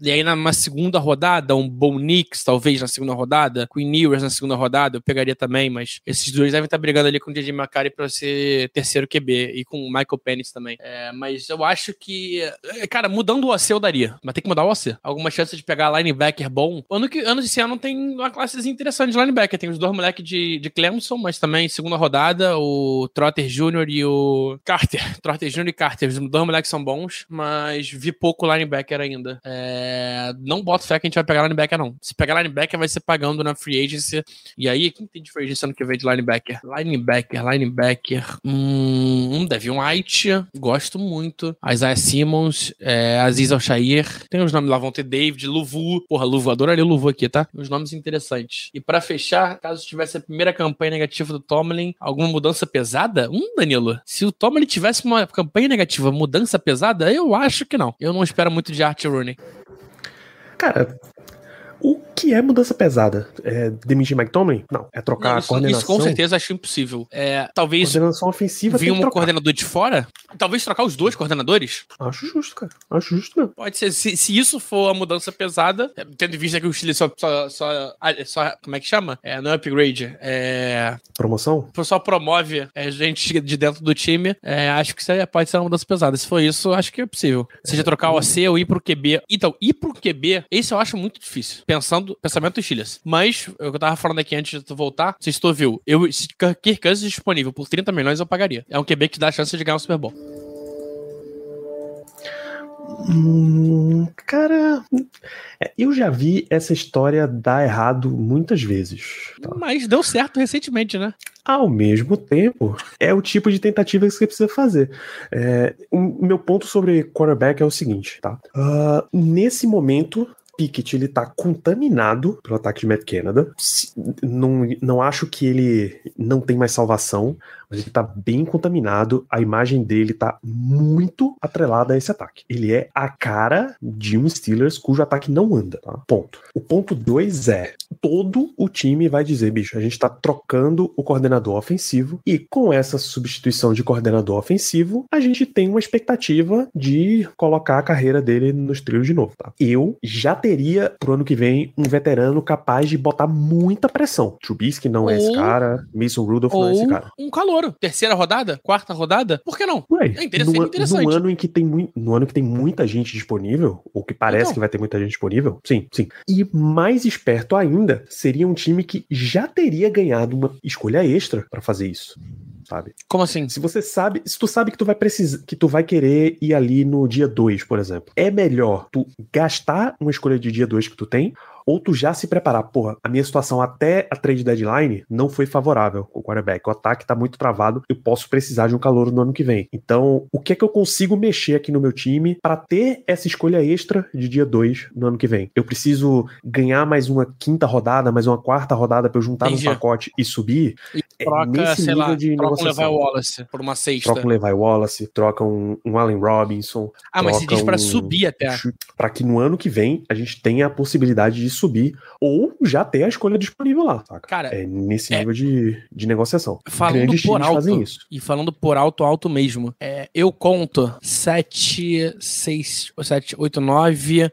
E aí, numa segunda rodada, um Bo Nix, talvez na segunda rodada, Queen Ewers na segunda rodada, eu pegaria também, mas esses dois devem estar brigando ali com o DJ Macari pra ser terceiro QB e com o Michael Pennis também. É, mas eu acho que. é, Cara, mudando o OC eu daria. Mas tem que mudar o OC. Alguma chance de pegar linebacker bom. Ano, que, ano desse ano tem uma classe interessante de linebacker. Tem os dois moleques de, de Clemson, mas também segunda rodada, o Trotter Jr. e o Carter. Trotter Jr. e Carter. Os dois moleques são bons, mas vi pouco linebacker ainda. É, não boto fé que a gente vai pegar linebacker, não. Se pegar linebacker, vai ser pagando na free agency. E aí, quem tem de free agency ano que vem de linebacker? Linebacker, linebacker. Hum, um Devin White, gosto muito. Isaiah Simmons, é, Aziz Al-Shair. Tem os nomes lá, vão ter David, Luvu. Porra, Luvu, adoraria Luvu aqui, tá? Uns nomes interessantes. E pra fechar, caso tivesse a primeira campanha negativa do Tomlin, alguma mudança pesada? Hum, Danilo, se o Tomlin tivesse uma campanha negativa, mudança pesada, eu acho que não. Eu não espero muito de Art Rooney. Cara, o que é mudança pesada? É demitir Mike Tomlin? Não. É trocar Não, a isso, coordenação? isso com certeza acho impossível. É, talvez Coordenação ofensiva vir um trocar. coordenador de fora? Talvez trocar os dois coordenadores? Acho justo, cara. Acho justo mesmo. Pode ser. Se, se isso for a mudança pesada, é, tendo em vista que o Chile só. só, só, ah, só- como é que chama? É, não é upgrade. É, Promoção? só promove é, gente de dentro do time. é, acho que isso pode ser uma mudança pesada. Se for isso, acho que é possível. Seja trocar o AC ou ir pro QB. Então, ir pro QB, esse eu acho muito difícil. Pensando, pensamento do Chiles. Mas, o que eu tava falando aqui antes de tu voltar, não sei se tu ouviu, eu, se Kirk Cousins disponível por 30 milhões, eu pagaria. É um QB que dá a chance de ganhar o Super Bowl. Hum, cara, é, eu já vi essa história dar errado muitas vezes. tá? Mas deu certo recentemente, né? Ao mesmo tempo, é o tipo de tentativa que você precisa fazer. É, o meu ponto sobre quarterback é o seguinte, tá? Ah, nesse momento, Pickett ele tá contaminado pelo ataque de Matt Canada. Não, não acho que ele não tem mais salvação, mas ele tá bem contaminado. A imagem dele tá muito atrelada a esse ataque. Ele é a cara de um Steelers cujo ataque não anda, tá? Ponto. O ponto 2 é: todo o time vai dizer, bicho, a gente tá trocando o coordenador ofensivo e com essa substituição de coordenador ofensivo, a gente tem uma expectativa de colocar a carreira dele nos trilhos de novo, tá? Eu já teria pro ano que vem um veterano capaz de botar muita pressão. Trubisky não é esse Ou- cara, Mason Rudolph não é esse Ou cara. um Terceira rodada? Quarta rodada? Por que não? Ué, É interessante, no, interessante. no ano em que tem no ano que tem muita gente disponível, ou que parece Então. que vai ter muita gente disponível, sim, sim. E mais esperto ainda, seria um time que já teria ganhado uma escolha extra pra fazer isso, sabe? Como assim? Se você sabe, se tu sabe que tu vai precisar, que tu vai querer ir ali no dia 2, por exemplo, é melhor tu gastar uma escolha de dia 2 que tu tem ou tu já se preparar, porra, a minha situação até a trade deadline não foi favorável com o quarterback. O ataque tá muito travado, eu posso precisar de um calor no ano que vem. Então, o que é que eu consigo mexer aqui no meu time para ter essa escolha extra de dia 2 no ano que vem? Eu preciso ganhar mais uma quinta rodada, mais uma quarta rodada para eu juntar Entendi. no pacote e subir? É Troca, nesse sei lá, de troca um. Levi Wallace por uma sexta. Troca um Levi Wallace, troca um, um Allen Robinson. ah, mas se diz pra um subir até. Pra que no ano que vem a gente tenha a possibilidade de subir ou já ter a escolha disponível lá, saca? Cara, É nesse é- nível de, de negociação. Falando Grandes por alto, fazem isso. e falando por alto, alto mesmo, é, eu conto 7, 6, 7, 8, 9,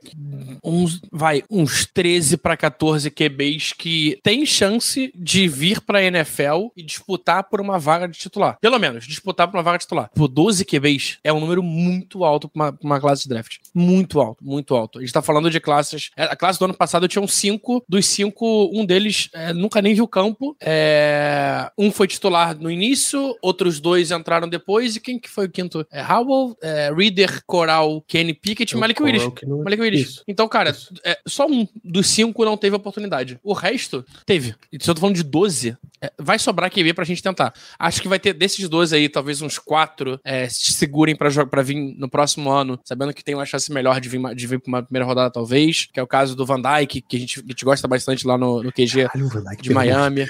uns, vai, uns 13 para 14 QBs que tem chance de vir pra NFL e disputar por uma vaga de titular. Pelo menos, disputar por uma vaga de titular. Por 12 QBs é um número muito alto pra uma, pra uma classe de draft. Muito alto, muito alto. A gente tá falando de classes. é, A classe do ano passado tinham cinco. Dos cinco, um deles é, nunca nem viu campo. É, um foi titular no início, outros dois entraram depois. E quem que foi o quinto? É Howell, é, Reader, Coral, Kenny Pickett e Malik Willis. Não... Malik Willis. Então, cara, é, só um dos cinco não teve oportunidade. O resto teve. E se eu tô falando de 12, é, vai sobrar QB pra gente tentar. Acho que vai ter desses 12 aí, talvez uns quatro é, se segurem pra, pra vir no próximo ano, sabendo que tem uma chance melhor de vir, de vir pra uma primeira rodada, talvez. Que é o caso do Van Dyke, que a gente, a gente gosta bastante lá no, no QG Caralho, de Miami.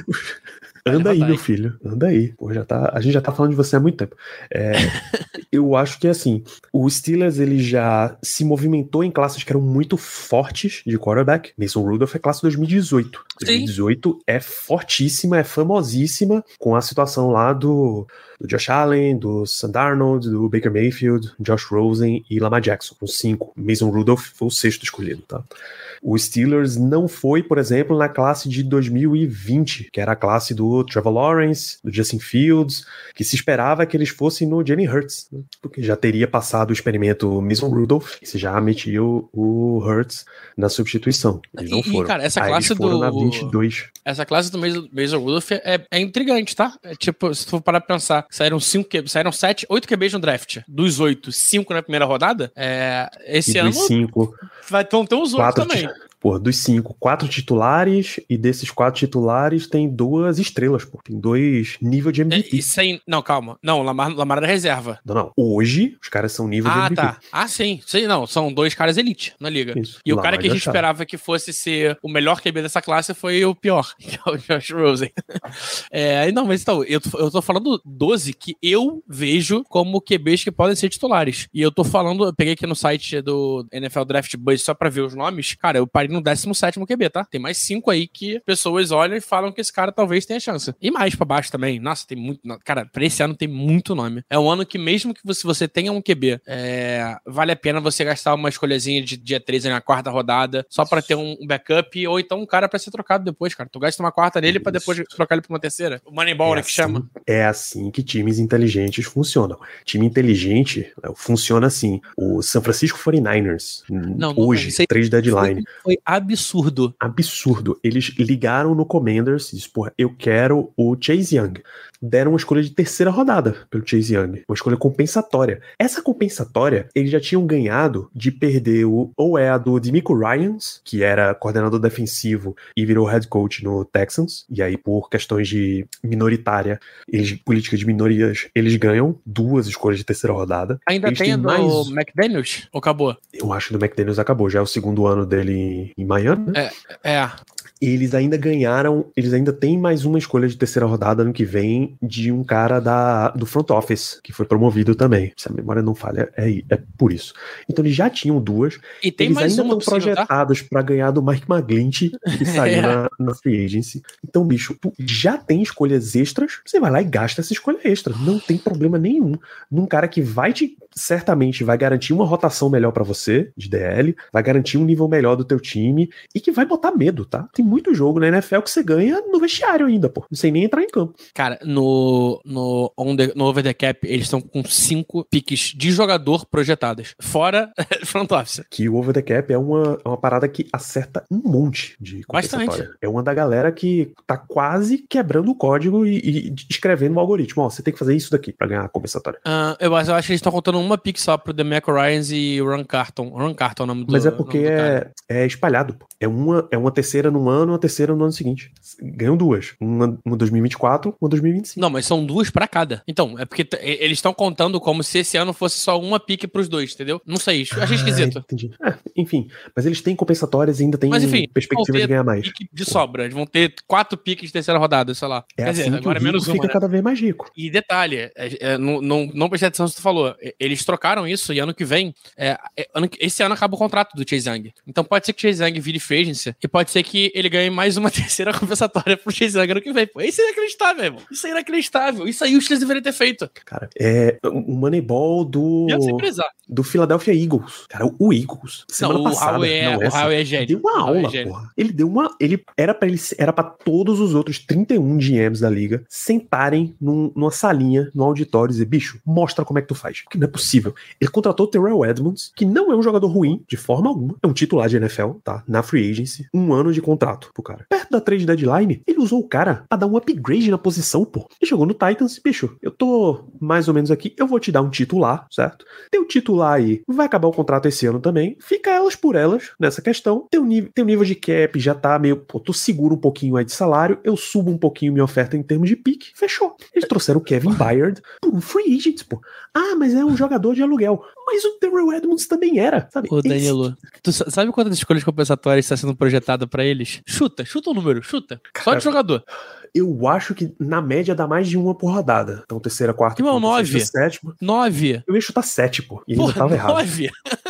Anda aí, meu filho. Anda aí. Pô, já tá, a gente já tá falando de você há muito tempo. É, eu acho que assim, o Steelers ele já se movimentou em classes que eram muito fortes de quarterback. Mason Rudolph é classe 2018. Sim. 2018 é fortíssima, é famosíssima com a situação lá do, do Josh Allen, do Sam Darnold, do Baker Mayfield, Josh Rosen e Lamar Jackson, os cinco. Mason Rudolph foi o sexto escolhido, tá? O Steelers não foi, por exemplo, na classe de 2020, que era a classe do Trevor Lawrence, do Justin Fields, que se esperava que eles fossem no Jalen Hurts, né? porque já teria passado o experimento Mason Rudolph, e se já metia o Hurts na substituição. Eles não E- e, foram. cara, essa Aí classe eles foram do- na 22. Essa classe do Mason Mason Rudolph é, é intrigante, tá? É tipo, se tu for parar pra pensar, saíram cinco, saíram sete, oito QBs no draft. Dos oito, cinco na primeira rodada. É, esse E ano cinco, vai então, ter uns oito quatro, também. Pô, dos cinco, quatro titulares, e desses quatro titulares tem duas estrelas, pô. Tem dois nível de É, MVP. e sem. Não, calma. Não, Lamar, Lamar era reserva. Não, não. Hoje, os caras são nível de Ah, MVP. tá. Ah, sim. Sim, não. São dois caras elite na liga. Isso. E o Lá cara que a gente achar. esperava que fosse ser o melhor QB dessa classe foi o pior, que é o Josh Rosen. é, não, mas então, eu tô, eu tô falando 12 que eu vejo como QBs que podem ser titulares. E eu tô falando, eu peguei aqui no site do NFL Draft Buzz só pra ver os nomes. Cara, eu parei no 17 QB, tá? Tem mais cinco aí que pessoas olham e falam que esse cara talvez tenha chance. E mais pra baixo também. Nossa, tem muito. Cara, pra esse ano tem muito nome. É um ano que, mesmo que você, você tenha um QB, é, vale a pena você gastar uma escolhazinha de dia 13 na quarta rodada, só pra ter um backup, ou então um cara pra ser trocado depois, cara. Tu gasta uma quarta nele pra depois trocar ele pra uma terceira. O Moneyball, É né, que assim- chama. É assim que times inteligentes funcionam. Time inteligente né, funciona assim. O San Francisco 49ers, Não, não, hoje, aí três deadline, Foi absurdo. absurdo. Eles ligaram no Commanders e disseram, porra, eu quero o Chase Young. Deram uma escolha de terceira rodada pelo Chase Young. Uma escolha compensatória. Essa compensatória, eles já tinham ganhado de perder o, ou é a do Demico Ryans, que era coordenador defensivo e virou head coach no Texans. E aí, por questões de minoritária, eles, política de minorias, eles ganham duas escolhas de terceira rodada. Ainda Eles tem a do mais- McDaniels? Ou acabou? Eu acho que do McDaniels acabou. Já é o segundo ano dele em Miami, né? É. eles ainda ganharam, eles ainda têm mais uma escolha de terceira rodada ano que vem de um cara da, do front office, que foi promovido também. Se a memória não falha, é, é por isso. Então eles já tinham duas, E tem eles mais ainda estão tá? projetados pra ganhar do Mike McGlinchey, que saiu É. na, na free agency. Então, bicho, tu já tem escolhas extras, você vai lá e gasta essa escolha extra. Não tem problema nenhum. Num cara que vai te, certamente, vai garantir uma rotação melhor pra você, de DL, vai garantir um nível melhor do teu time e que vai botar medo, tá? Tem muito jogo na NFL que você ganha no vestiário ainda, pô. Não sei nem entrar em campo. Cara, no, no, on the- no Over the Cap, eles estão com cinco piques de jogador projetadas. Fora front office. Que o over the cap é uma, é uma parada que acerta um monte de Bastante. É uma da galera que tá quase quebrando o código e, e escrevendo o algoritmo. Ó, você tem que fazer isso daqui pra ganhar a compensatória. Ah, eu, eu acho que eles estão contando uma pick só pro Demeco Ryans e o Run Carton. Run Carton é o nome do Mas é porque é, é espalhado. pô. É uma, é uma terceira num ano, uma terceira no ano seguinte. Ganham duas. Uma, uma 2024, uma 2025. Não, mas são duas pra cada. Então, é porque eles estão contando como se esse ano fosse só uma pique pros dois, entendeu? Não sei, achei esquisito. Ah, entendi. É, enfim, mas eles têm compensatórias e ainda têm Mas, enfim, perspectiva de ganhar mais. De sobra. Eles vão ter quatro piques de terceira rodada, sei lá. É Quer assim dizer, agora o é menos uma, fica né? cada vez mais rico. E detalhe, é, é, não, não, não prestei atenção se tu falou. Eles trocaram isso e ano que vem. é, é, ano esse ano acaba o contrato do Chase Young. Então pode ser que o Chase Young vire free agency e pode ser que ele ganhe mais uma terceira compensatória pro Chase Young ano que vem. Pô, isso é inacreditável, irmão. Isso é inacreditável. Isso aí os Steelers deveriam ter feito. Cara, é o Moneyball do, do Philadelphia Eagles. Cara, o Eagles, semana Não, o passada, Howie é, não o essa, é gênio. deu uma O é aula, gênio. porra. Ele deu uma, ele era para ele era para todos os outros 31 GMs da liga sentarem num- numa salinha, no auditório e dizer, bicho, mostra como é que tu faz. Porque não é possível. Ele contratou o Terrell Edmonds, que não é um jogador ruim de forma alguma, é um titular de NFL, tá? Na free agency, um ano de contrato pro cara. Perto da trade deadline, ele usou o cara pra dar um upgrade na posição, pô. Ele chegou no Titans e, bicho, eu tô mais ou menos aqui, eu vou te dar um titular, certo? Teu titular aí vai acabar o contrato esse ano também. Fica elas por elas nessa questão. Teu nível, teu nível de cap já tá meio, pô, tu segura um pouquinho aí de salário, eu subo um pouquinho minha oferta em termos de pique, fechou. Eles trouxeram o Kevin Byard por um free agent, pô. Ah, mas é um jogador de aluguel. Mas o Terrell Edmonds também era, sabe? Ô, Danilo, tu sa- sabe quantas escolhas compensatórias está sendo projetada pra eles? Chuta, chuta o número, chuta. Só Cara, de jogador. Eu acho que na média dá mais de uma por rodada. Então, terceira, quarta, Irmão, quinta, nove. sexta, sétima. Nove. Eu ia chutar sete, pô. E ainda Porra, tava errado. nove.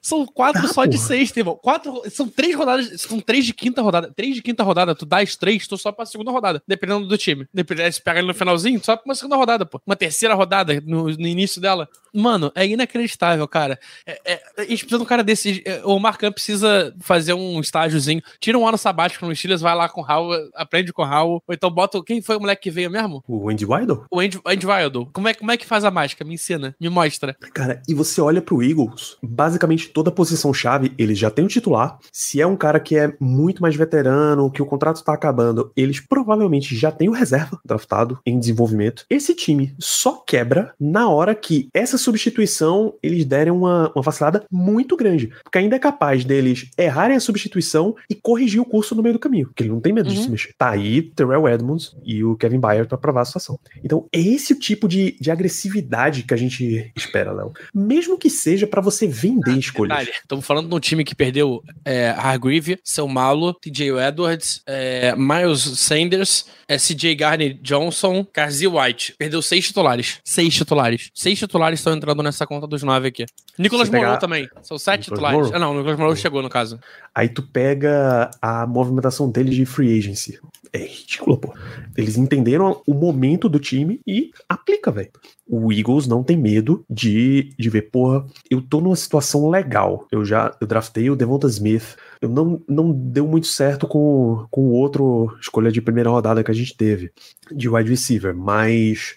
São quatro Tá, só de porra. sexta, irmão. Quatro, são três rodadas, são três de quinta rodada. Três de quinta rodada, tu dá as três, tu só pra segunda rodada, dependendo do time. Dependendo se pega ele no finalzinho, só pra uma segunda rodada, pô. Uma terceira rodada no, no início dela. Mano, é inacreditável, cara. É, é, a gente precisa de um cara desse. é, O Marcão precisa fazer um estágiozinho. Tira um ano sabático no Steelers, vai lá com o Howell, aprende com o Howell. Ou então bota. o- Quem foi o moleque que veio mesmo? O Andy Weidel? O Andy, Andy Wilder. Como é, como é que faz a mágica? Me ensina, me mostra. Cara, e você olha pro Eagles, basicamente toda posição-chave, eles já têm um titular. Se é um cara que é muito mais veterano, que o contrato tá acabando, eles provavelmente já têm o reserva draftado em desenvolvimento. Esse time só quebra na hora que essa substituição eles derem uma, uma vacilada muito grande. Porque ainda é capaz deles errarem a substituição e corrigir o curso no meio do caminho. Porque ele não tem medo de Uhum. se mexer. Tá aí Terrell Edmonds e o Kevin Byard pra provar a situação. Então, é esse o tipo de, de agressividade que a gente espera, Léo. Mesmo que seja pra você vender escolhas. Estamos falando de um time que perdeu é, Hargreave, Seu Malo, TJ Edwards, é, Miles Sanders, é, CJ Garner Johnson, Carzee White. Perdeu seis titulares. Seis titulares. Seis titulares estão entrando nessa conta dos nove aqui. Nicolas pegar- Moreau também. São sete titulares. Ah, não, o Nicolas Moreau chegou no caso. Aí tu pega a movimentação deles de free agency. É ridículo, pô. Eles entenderam o momento do time e aplica, velho. O Eagles não tem medo de, de ver, porra, eu tô numa situação legal. Eu já eu draftei o Devonta Smith. Eu não, não deu muito certo com, com o outro escolha de primeira rodada que a gente teve, de wide receiver, mas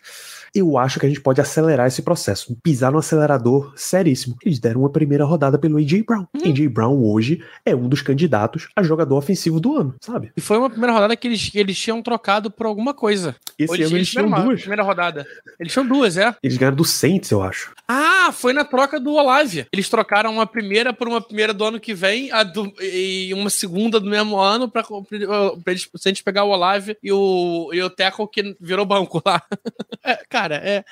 eu acho que a gente pode acelerar esse processo, pisar no acelerador seríssimo. Eles deram uma primeira rodada pelo AJ Brown. AJ Brown hoje é um dos candidatos a jogador ofensivo do ano, sabe? E foi uma primeira rodada que eles, eles tinham trocado por alguma coisa. Esse Ou ano eles tinham tiveram uma duas. Primeira rodada. Eles tinham duas, é. Eles ganharam do Saints, eu acho. Ah, foi na troca do Olave. Eles trocaram uma primeira por uma primeira do ano que vem do- e uma segunda do mesmo ano pra, pra eles, pra pegar o Olave e o, e o Teco que virou banco lá. É, cara, é,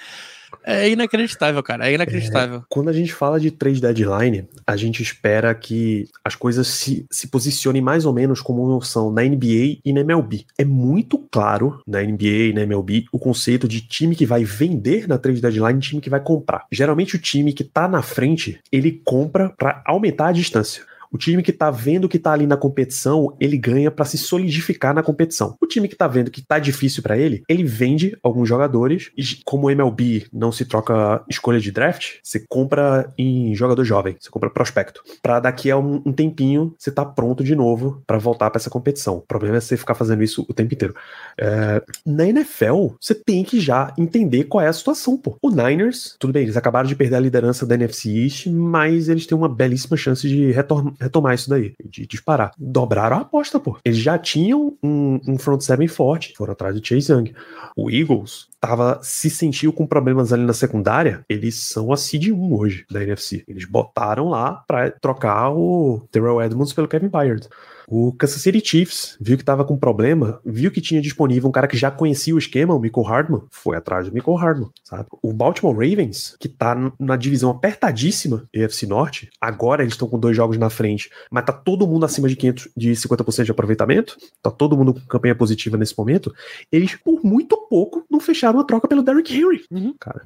é inacreditável, cara. É inacreditável. Quando a gente fala de trade deadline, a gente espera que as coisas se, se posicionem mais ou menos como são na NBA e na MLB. É muito claro na NBA e na MLB o conceito de time que vai vender na trade deadline e time que vai comprar. Geralmente o time que tá na frente, ele compra para aumentar a distância. O time que tá vendo que tá ali na competição, ele ganha pra se solidificar na competição. O time que tá vendo que tá difícil pra ele, ele vende alguns jogadores. E como o MLB não se troca escolha de draft, você compra em jogador jovem, você compra prospecto. Pra daqui a um, um tempinho você tá pronto de novo pra voltar pra essa competição. O problema é você ficar fazendo isso o tempo inteiro. É, na NFL, você tem que já entender qual é a situação, pô. O Niners, tudo bem, eles acabaram de perder a liderança da NFC East, mas eles têm uma belíssima chance de retor- retomar isso daí, de disparar. Dobraram a aposta, pô. Eles já tinham um, um front seven forte, foram atrás do Chase Young. O Eagles tava, se sentiu com problemas ali na secundária, eles são a seed 1 hoje da NFC. Eles botaram lá pra trocar o Terrell Edmonds pelo Kevin Byard. O Kansas City Chiefs viu que tava com problema, viu que tinha disponível um cara que já conhecia o esquema, o Michael Hardman, foi atrás do Michael Hardman, sabe? O Baltimore Ravens, que tá na divisão apertadíssima, EFC Norte, agora eles estão com dois jogos na frente, mas tá todo mundo acima de 500, de 50% de aproveitamento, tá todo mundo com campanha positiva nesse momento, eles por muito pouco não fecharam a troca pelo Derrick Henry, Uhum. cara.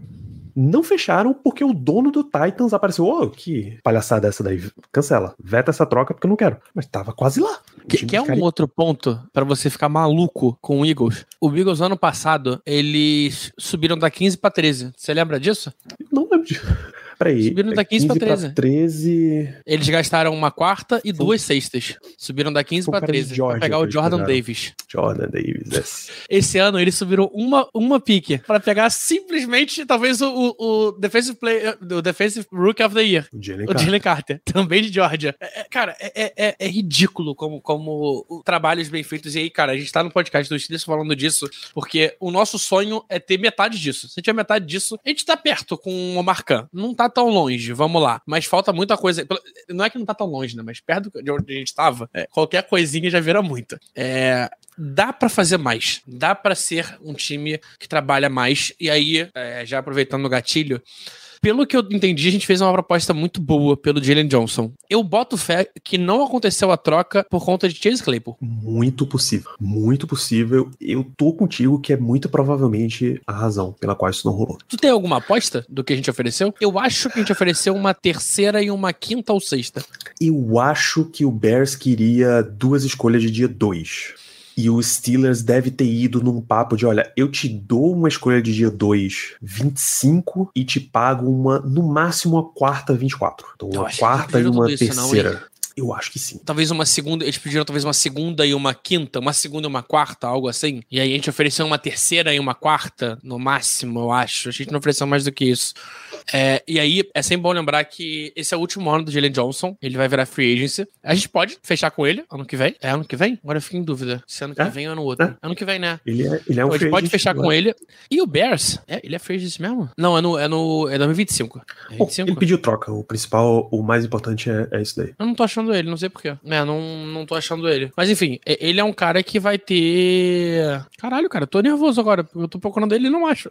Não fecharam porque o dono do Titans apareceu. Ô, que palhaçada essa daí. Cancela. Veta essa troca porque eu não quero. Mas tava quase lá. O Que, que é um outro ponto pra você ficar maluco com o Eagles. O Eagles, ano passado, eles subiram da 15 pra 13. Você lembra disso? Não lembro de. Peraí. Subiram da 15 pra 13. 13. Eles gastaram uma quarta e duas sextas. Subiram da 15 Foi um pra cara de 13. Pra pegar o Jordan pegaram. Davis. Jordan Davis. yes. Esse ano eles subiram uma, uma pique pra pegar simplesmente, talvez, o, o, Defensive Player, o Defensive Rookie of the Year. O Jalen Carter. Carter, também de Georgia. É, é, cara, é, é- é ridículo como, como trabalhos bem feitos. E aí, cara, a gente tá no podcast do Steelers falando disso, porque o nosso sonho é ter metade disso. Se tiver metade disso, a gente tá perto com o Marcan. Não tá tão longe, vamos lá. Mas falta muita coisa. Não é que não tá tão longe, né? Mas perto de onde a gente tava, é, qualquer coisinha já vira muito. É, dá pra fazer mais. Dá pra ser um time que trabalha mais. E aí, é, já aproveitando o gatilho, pelo que eu entendi, a gente fez uma proposta muito boa pelo Jalen Johnson. Eu boto fé que não aconteceu a troca por conta de Chase Claypool. Muito possível. Muito possível. Eu tô contigo que é muito provavelmente a razão pela qual isso não rolou. Tu tem alguma aposta do que a gente ofereceu? Eu acho que a gente ofereceu uma terceira e uma quinta ou sexta. Eu acho que o Bears queria duas escolhas de dia 2. E o Steelers deve ter ido num papo de: olha, eu te dou uma escolha de dia 2, 25, e te pago uma, no máximo, uma quarta 24. Então, uma quarta e uma tudo isso, terceira. eu acho que sim. Talvez uma segunda. Eles pediram talvez uma segunda e uma quinta, uma segunda e uma quarta, algo assim. E aí a gente ofereceu uma terceira e uma quarta, no máximo, eu acho. A gente não ofereceu mais do que isso. É, e aí, é sempre bom lembrar que esse é o último ano do Jalen Johnson. Ele vai virar free agency. A gente pode fechar com ele ano que vem. É ano que vem? Agora eu fico em dúvida. Se ano que É? vem ou ano outro. É. Ano que vem, né? Ele é, ele é um a gente pode fechar agora. com ele. E o Bears? É, ele é free agency mesmo? Não, é no, é no é 2025. É Bom, 25? ele pediu troca. O principal, o mais importante é, é isso daí. Eu não tô achando ele, não sei porquê. É, não, não tô achando ele. Mas enfim, ele é um cara que vai ter. Caralho, cara, eu tô nervoso agora. Eu tô procurando ele e não acho.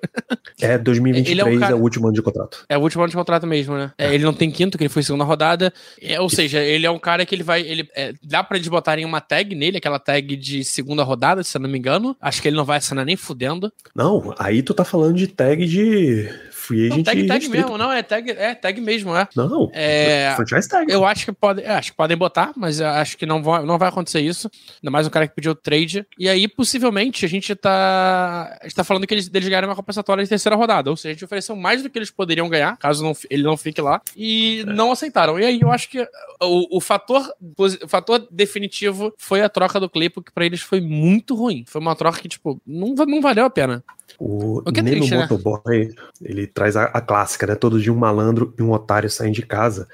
É 2023 Ele é um cara- é o último ano de contrato. É o último ano de contrato mesmo, né? É, ele não tem quinto, que ele foi segunda rodada. É, ou seja, ele é um cara que ele vai. Ele, é, dá pra eles botarem uma tag nele, aquela tag de segunda rodada, se eu não me engano. Acho que ele não vai assinar nem fudendo. Não, aí tu tá falando de tag de free Não, agent tag, tag restrito. mesmo, não, é tag, é tag mesmo, é. Não, É, franchise tag. Eu acho que pode, é, acho que podem botar, mas eu acho que não vai, não vai acontecer isso. Ainda mais um cara que pediu trade. E aí, possivelmente, a gente tá. A gente tá falando que eles, eles ganharam uma compensatória de terceira rodada. Ou seja, a gente ofereceu mais do que eles poderiam ganhar, caso não, ele não fique lá. E não aceitaram. E aí eu acho que o, o fator, o fator definitivo foi a troca do Claypool, que pra eles foi muito ruim. Foi uma troca que, tipo, não, não valeu a pena. O O que é Nemo triste, né? Motoboy, ele traz a, a clássica, né? Todo dia um malandro e um otário saem de casa.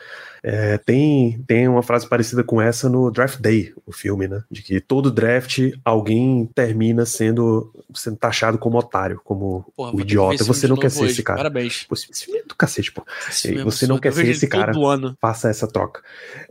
É, tem, tem uma frase parecida com essa no Draft Day, o filme, né? De que todo draft alguém termina sendo, sendo taxado como otário, como Porra, o idiota. Você não quer ser hoje. esse cara. Parabéns. Pô, Esse filme é do cacete, pô. Esse é você não absurdo. quer ser esse cara. Ano. Faça essa troca.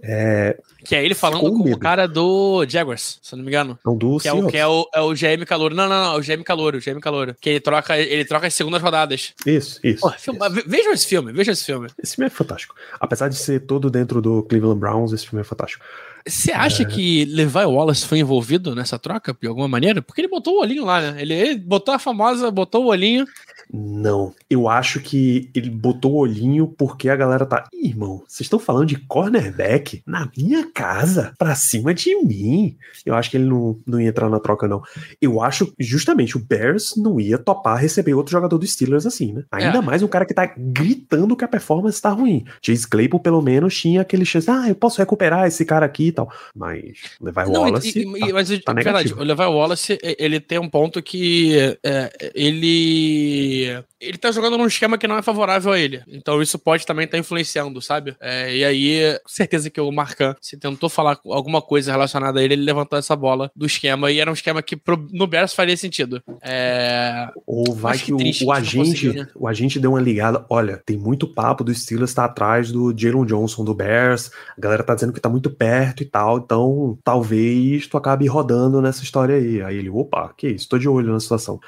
É, Que é ele falando Ficou com o cara do Jaguars, se eu não me engano. não do Que é, o, que é, o, é o GM Calouro. Não, não, não, é o GM Calouro, o GM Calouro. Que ele troca, ele troca as segundas rodadas. Isso, isso. Porra, filme- isso. ve- Vejam esse filme, vejam esse filme. Esse filme é fantástico. Apesar de ser todo dentro do Cleveland Browns, esse filme é fantástico. Você acha que Levi Wallace foi envolvido nessa troca, de alguma maneira? Porque ele botou o olhinho lá, né? Ele, ele botou a famosa, botou o olhinho. Não, eu acho que ele botou o olhinho porque a galera tá. Ih, irmão, vocês estão falando de cornerback na minha casa, pra cima de mim. Eu acho que ele não, não ia entrar na troca, não. Eu acho justamente o Bears não ia topar receber outro jogador do Steelers assim, né? Ainda É. mais um cara que tá gritando que a performance tá ruim. Chase Claypool, pelo menos, tinha aquele chance, ah, eu posso recuperar esse cara aqui e tal. Mas Levi Não, Wallace. e- e- tá- mas tá é verdade, o Levi Wallace, ele tem um ponto que é, ele ele tá jogando num esquema que não é favorável a ele. Então isso pode também estar influenciando, sabe? É, e aí, certeza que o Marcan, se tentou falar alguma coisa relacionada a ele, ele levantou essa bola do esquema e era um esquema que pro- no Bears faria sentido. É, Ou vai que que o, o agente, né? o agente deu uma ligada. Olha, tem muito papo do Steelers tá atrás do Jalen Johnson do Bears. A galera tá dizendo que tá muito perto e tal. Então, talvez tu acabe rodando nessa história aí. Aí ele, opa, que isso? Tô de olho na situação.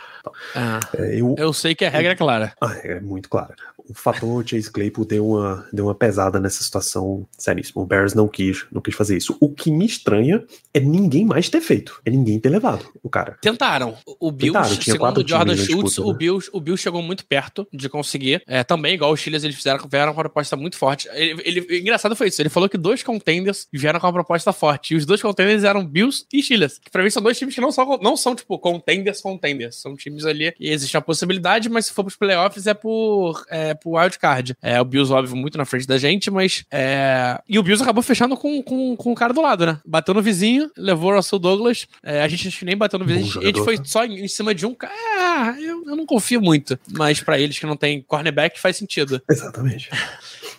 ah, É, eu, eu sei que a regra é clara. ah, é muito claro. O fator Chase Claypool deu uma, deu uma pesada nessa situação seríssima. O Bears não quis, não quis fazer isso. O que me estranha é ninguém mais ter feito. É ninguém ter levado o cara. Tentaram. O Bills, Tentaram, tinha segundo o Jordan na Schultz, disputa, o, né? Bills, o Bills chegou muito perto de conseguir. É, também, igual os Steelers, eles fizeram, vieram com uma proposta muito forte. Ele, ele- engraçado foi isso. Ele falou que dois contenders vieram com uma proposta forte. E os dois contenders eram Bills e Steelers, que pra mim são dois times que não são, não são tipo, contenders, contenders. São times ali que existe a possibilidade, mas se for pros playoffs é por, é, por wildcard. É, o Bills, óbvio, muito na frente da gente, mas. É... E o Bills acabou fechando com, com, com o cara do lado, né? Bateu no vizinho, levou o Russell Douglas. É, a gente nem bateu no vizinho, a gente foi só em, em cima de um cara. É, eu, eu não confio muito, mas para eles que não tem cornerback faz sentido. Exatamente.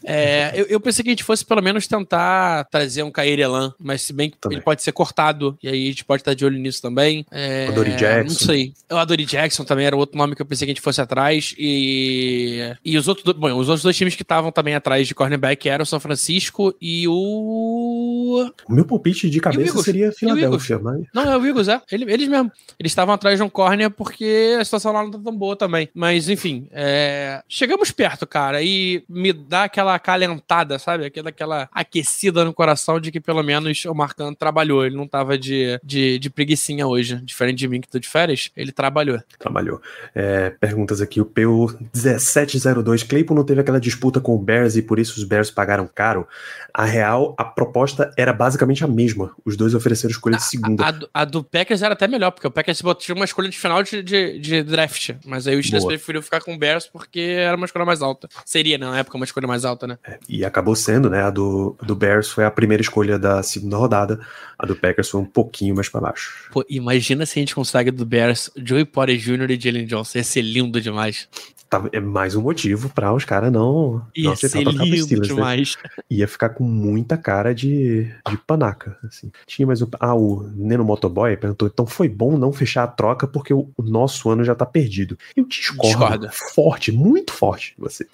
É, eu, eu, pensei que a gente fosse pelo menos tentar trazer um Kair Elan, mas se bem que também. ele pode ser cortado, e aí a gente pode estar de olho nisso também. É, o Dory Jackson. Não sei. O Adori Jackson também era outro nome que eu pensei que a gente fosse atrás. E, e os outros bom, os outros dois times que estavam também atrás de cornerback eram o São Francisco e o. O meu palpite de cabeça seria Filadélfia, mas. Não, é o Eagles, é. Eles, eles mesmo. Eles estavam atrás de um corner porque a situação lá não tá tão boa também. Mas, enfim, é... chegamos perto, cara, e me dá aquela acalentada, sabe? Aquela, aquela aquecida no coração de que pelo menos o Marcano trabalhou. Ele não tava de, de, de preguiçinha hoje. Diferente de mim que tô de férias, ele trabalhou. Trabalhou. É, perguntas aqui. O PU 1702. Claypool não teve aquela disputa com o Bears e por isso os Bears pagaram caro. A real, a proposta era basicamente a mesma. Os dois ofereceram escolha de segunda. A, a, a do Packers era até melhor, porque o Packers tinha uma escolha de final de, de, de draft. Mas aí o Steelers preferiu ficar com o Bears porque era uma escolha mais alta. Seria, na época, uma escolha mais alta, né? É, e acabou sendo, né? A do, do Bears foi a primeira escolha da segunda rodada. A do Packers foi um pouquinho mais para baixo. Pô, imagina se a gente consegue do Bears Joey Porter Jr. e Jalen Johnson. Ia ser lindo demais. Tá, é mais um motivo para os caras não, Ia não ser lindo Steelers, né? demais. Né? Ia ficar com muita cara de, de panaca. Assim. Tinha mais um. Ah, o Neno Motoboy perguntou: então foi bom não fechar a troca porque o, o nosso ano já tá perdido. Eu discordo. Discorda. Forte, muito forte você.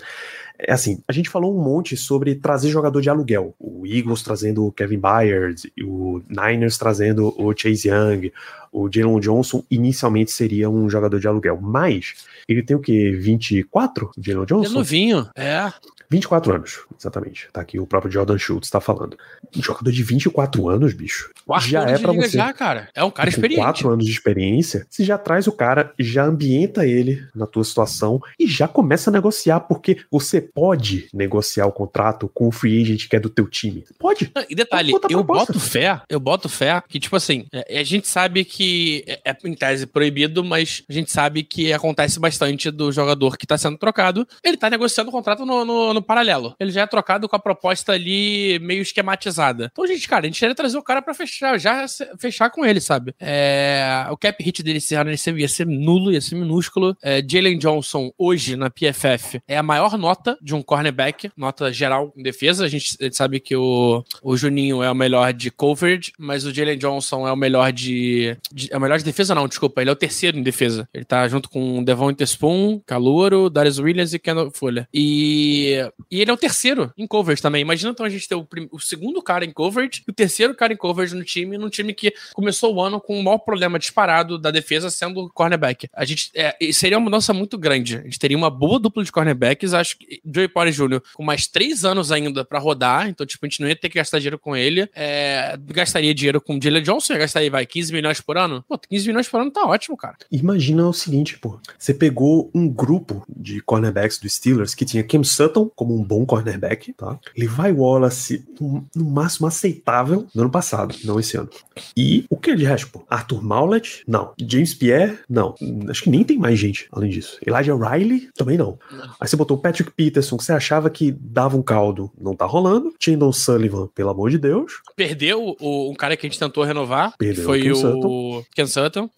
É assim, a gente falou um monte sobre trazer jogador de aluguel. O Eagles trazendo o Kevin Byard, o Niners trazendo o Chase Young, o Jalen Johnson inicialmente seria um jogador de aluguel. Mas ele tem o quê? 24? Jalen Johnson? É novinho, é. 24 anos, exatamente. Tá aqui o próprio Jordan Schultz tá falando. Um jogador de 24 anos, bicho. Quarto já é para você. Já, cara. É um cara experiente. 4 anos de experiência, você já traz o cara, já ambienta ele na tua situação e já começa a negociar, porque você pode negociar o contrato com o free agent que é do teu time. Pode. E detalhe, eu boto fé, eu boto fé que, tipo assim, é, a gente sabe que é, é em tese proibido, mas a gente sabe que acontece bastante do jogador que tá sendo trocado. Ele tá negociando o contrato no, no no paralelo. Ele já é trocado com a proposta ali meio esquematizada. Então, gente, cara, a gente queria trazer o cara para fechar, já fechar com ele, sabe? É, o cap hit dele esse ano ia ser, ia ser nulo, ia ser minúsculo. É, Jalen Johnson, hoje na PFF, é a maior nota de um cornerback, nota geral em defesa. A gente, a gente sabe que o, o Juninho é o melhor de coverage, mas o Jalen Johnson é o melhor de, de, É o melhor de defesa, não, desculpa. Ele é o terceiro em defesa. Ele tá junto com Devon Interspoon, Calouro, Darius Williams e Kendall Fuller. E e ele é o terceiro em coverage também. Imagina então a gente ter o, o, segundo cara em coverage e o terceiro cara em coverage no time, num time que começou o ano com o maior problema disparado da defesa sendo o cornerback. A gente é, seria uma mudança muito grande. A gente teria uma boa dupla de cornerbacks. Acho que Joey Porter Jr. com mais três anos ainda para rodar, então tipo a gente não ia ter que gastar dinheiro com ele. É, gastaria dinheiro com o Jalen Johnson, ia gastaria vai 15 milhões por ano. Pô, 15 milhões por ano tá ótimo, cara. Imagina o seguinte, pô. Você pegou um grupo de cornerbacks do Steelers que tinha Kim Sutton como um bom cornerback, tá? Levi Wallace, no, no máximo aceitável no ano passado, não esse ano. E o que é de resto, pô? Arthur Maulet? Não. James Pierre? Não. Acho que nem tem mais gente além disso. Elijah Riley? Também não. Aí você botou o Patrick Peterson, que você achava que dava um caldo, não tá rolando. Chandon Sullivan, pelo amor de Deus. Perdeu o, um cara que a gente tentou renovar. Perdeu foi o Ken Sutton. Ken Sutton.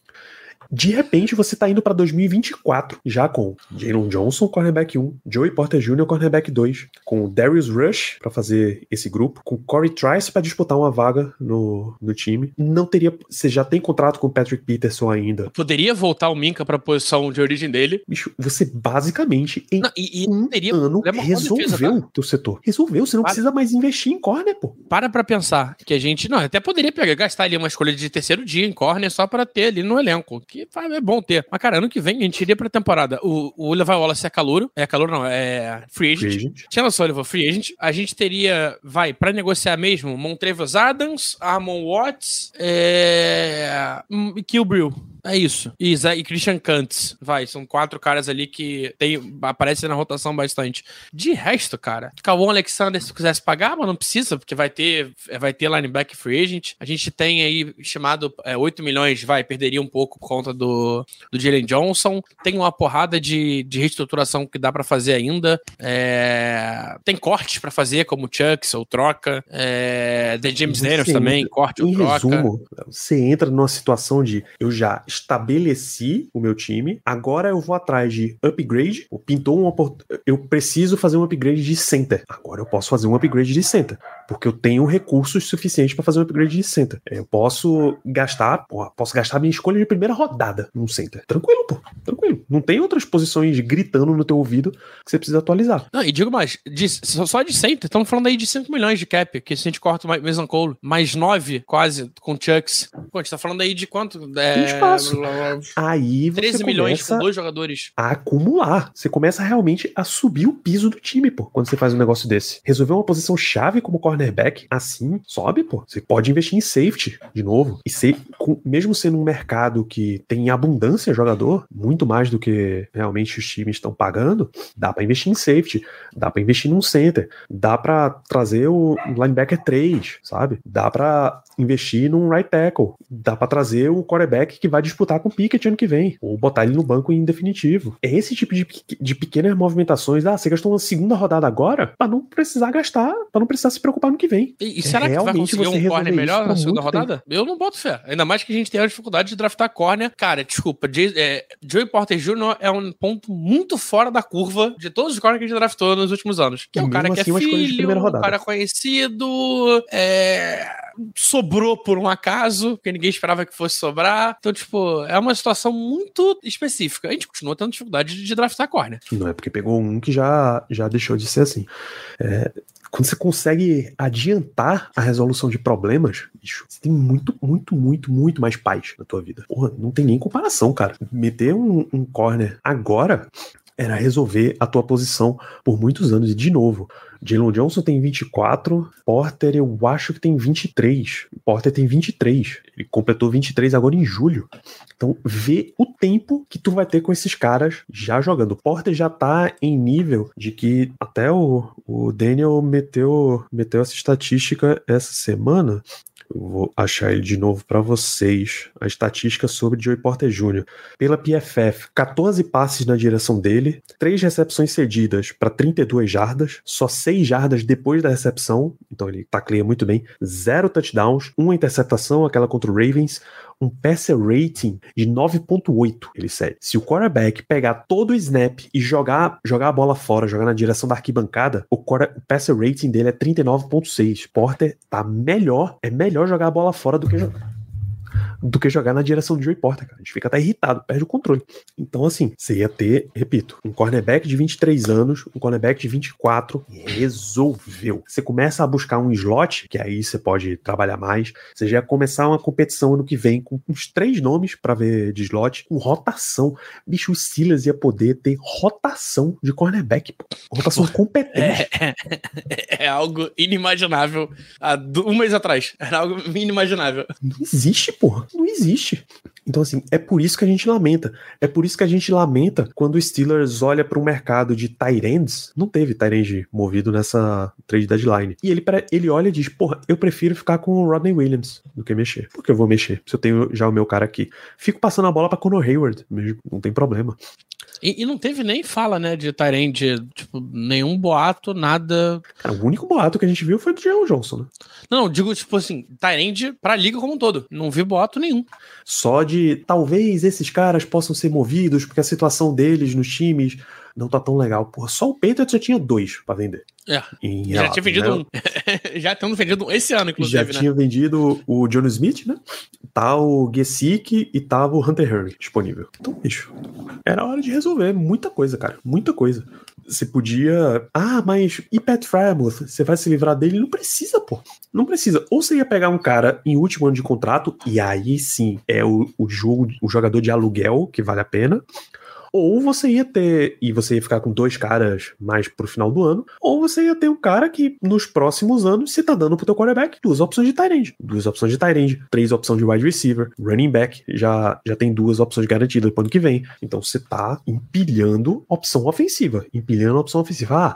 De repente, você tá indo para 2024, já com Jalen Johnson, cornerback 1, Joey Porter Jr., cornerback 2, com Darius Rush para fazer esse grupo, com Corey Trice para disputar uma vaga no, no time. Não teria. Você já tem contrato com o Patrick Peterson ainda. Poderia voltar o Minka pra posição de origem dele. Bicho, você basicamente em Não, e, e um teria ano resolveu defesa, tá? teu setor. Resolveu, você não Para. precisa mais investir em corner, pô. Para pra pensar que a gente. Não, até poderia pegar, gastar ali uma escolha de terceiro dia em corner só pra ter ali no elenco. Que é bom ter. Mas, cara, ano que vem a gente iria pra temporada. O, o Levi Wallace é calouro. É calouro, não, é free agent. Free agent. Chandler Sullivan, free agent. A gente teria, vai, pra negociar mesmo, Montrevious Adams, Armon Watts, é... hum, e Kill Brill. É isso. E, Zé, e Christian Kantz. Vai, são quatro caras ali que tem, aparecem na rotação bastante. De resto, cara, Cauã Alexander, se quisesse pagar, mas não precisa, porque vai ter, vai ter linebacker free agent. A gente tem aí chamado é, 8 milhões, vai, perderia um pouco por conta do, do Jalen Johnson. Tem uma porrada de, de reestruturação que dá para fazer ainda. É, tem cortes para fazer, como Chucks ou troca. É, The James Daniels também, corte ou troca. Resumo, você entra numa situação de eu já estabeleci o meu time, agora eu vou atrás de upgrade, pintou um eu preciso fazer um upgrade de center. Agora eu posso fazer um upgrade de center, porque eu tenho recursos suficientes para fazer um upgrade de center. Eu posso gastar, posso gastar minha escolha de primeira rodada num center. Tranquilo, pô. Tranquilo. Não tem outras posições gritando no teu ouvido que você precisa atualizar. Não, e digo mais, de, só de center, estamos falando aí de 5 milhões de cap, que se a gente corta o Mason Cole, mais 9 quase com Chucks. Pô, a gente tá falando aí de quanto? É, tem espaço. Aí você 13 milhões com dois jogadores. A acumular. Você começa realmente a subir o piso do time, pô, quando você faz um negócio desse. Resolver uma posição chave como cornerback, assim, sobe, pô. Você pode investir em safety de novo. E ser, com, mesmo sendo um mercado que tem abundância de jogador, muito mais do que realmente os times estão pagando, dá para investir em safety, dá para investir num center, dá para trazer o linebacker 3, sabe? Dá para investir num right tackle, dá para trazer o quarterback que vai disputar com o Pickett ano que vem, ou botar ele no banco em definitivo. É esse tipo de, de pequenas movimentações, ah, você gastou uma segunda rodada agora para não precisar gastar, para não precisar se preocupar no que vem. E, e será que vai conseguir um corner melhor na segunda rodada? Tempo. Eu não boto fé. Ainda mais que a gente tem a dificuldade de draftar corner. Cara, desculpa, J, é, Joey Porter Jr. é um ponto muito fora da curva de todos os corners que a gente draftou nos últimos anos. Que é um cara que é assim, filho, um cara conhecido, é sobrou por um acaso, porque ninguém esperava que fosse sobrar. Então, tipo, é uma situação muito específica. A gente continua tendo dificuldade de draftar corner. Não é porque pegou um que já, já deixou de ser assim. É, quando você consegue adiantar a resolução de problemas, bicho, você tem muito, muito, muito, muito mais paz na tua vida. Porra, não tem nem comparação, cara. Meter um, um corner agora era resolver a tua posição por muitos anos. E, de novo, Jalen Johnson tem 24, Porter eu acho que tem 23. Porter tem 23. Ele completou 23 agora em julho. Então, vê o tempo que tu vai ter com esses caras já jogando. Porter já tá em nível de que até o, o Daniel meteu, meteu essa estatística essa semana eu vou achar ele de novo para vocês. A estatística sobre Joey Porter Jr. Pela PFF, 14 passes na direção dele, 3 recepções cedidas para 32 jardas, só 6 jardas depois da recepção, então ele tacleia muito bem, 0 touchdowns, uma interceptação, aquela contra o Ravens, um passer rating de 9.8, ele cede. Se o quarterback pegar todo o snap e jogar, jogar a bola fora, jogar na direção da arquibancada, o, o passer rating dele é 39.6. Porter tá melhor, é melhor jogar a bola fora do que jogar do que jogar na direção do Joey Porter, cara. A gente fica até irritado, perde o controle. Então, assim, você ia ter, repito, um cornerback de 23 anos, um cornerback de 24, resolveu. Você começa a buscar um slot, que aí você pode trabalhar mais. Você já ia começar uma competição ano que vem com uns três nomes para ver de slot, com rotação. Bicho, o Silas ia poder ter rotação de cornerback, pô. rotação competente. É, é, é, algo inimaginável há um mês atrás. Era algo inimaginável. Não existe, porra não existe. Então, assim, é por isso que a gente lamenta. É por isso que a gente lamenta quando o Steelers olha para um mercado de Tyrands. Não teve Tyrande movido nessa trade deadline. E ele, ele olha e diz: Porra, eu prefiro ficar com o Rodney Williams do que mexer. Porque eu vou mexer, se eu tenho já o meu cara aqui. Fico passando a bola para Conor Hayward, não tem problema. E, e, não teve nem fala, né, de Tyrande, tipo, nenhum boato, nada. Cara, o único boato que a gente viu foi do Jalen Johnson, né? Não, digo, tipo assim, Tyrande pra liga como um todo. Não vi boato nenhum. Só de talvez esses caras possam ser movidos, porque a situação deles nos times não tá tão legal. Porra, só o Patriots já tinha dois para vender. É. já tinha vendido né? um. já tendo vendido um esse ano, inclusive. Já né? tinha vendido o John Smith, né? Tá o Gesick e tava o Hunter Henry disponível. Então, bicho, era hora de resolver muita coisa, cara. Muita coisa. Você podia. Ah, mas e Pat Frymouth? Você vai se livrar dele? Não precisa, pô. Não precisa. Ou você ia pegar um cara em último ano de contrato, e aí sim é o, o jogo, o jogador de aluguel que vale a pena Ou você ia ter, e você ia ficar com dois caras mais pro final do ano, ou você ia ter um cara que nos próximos anos você tá dando pro teu quarterback duas opções de tight end, duas opções de tight end, três opções de wide receiver, running back, já, já tem duas opções garantidas pro ano que vem. Então você tá empilhando opção ofensiva, empilhando opção ofensiva. Ah,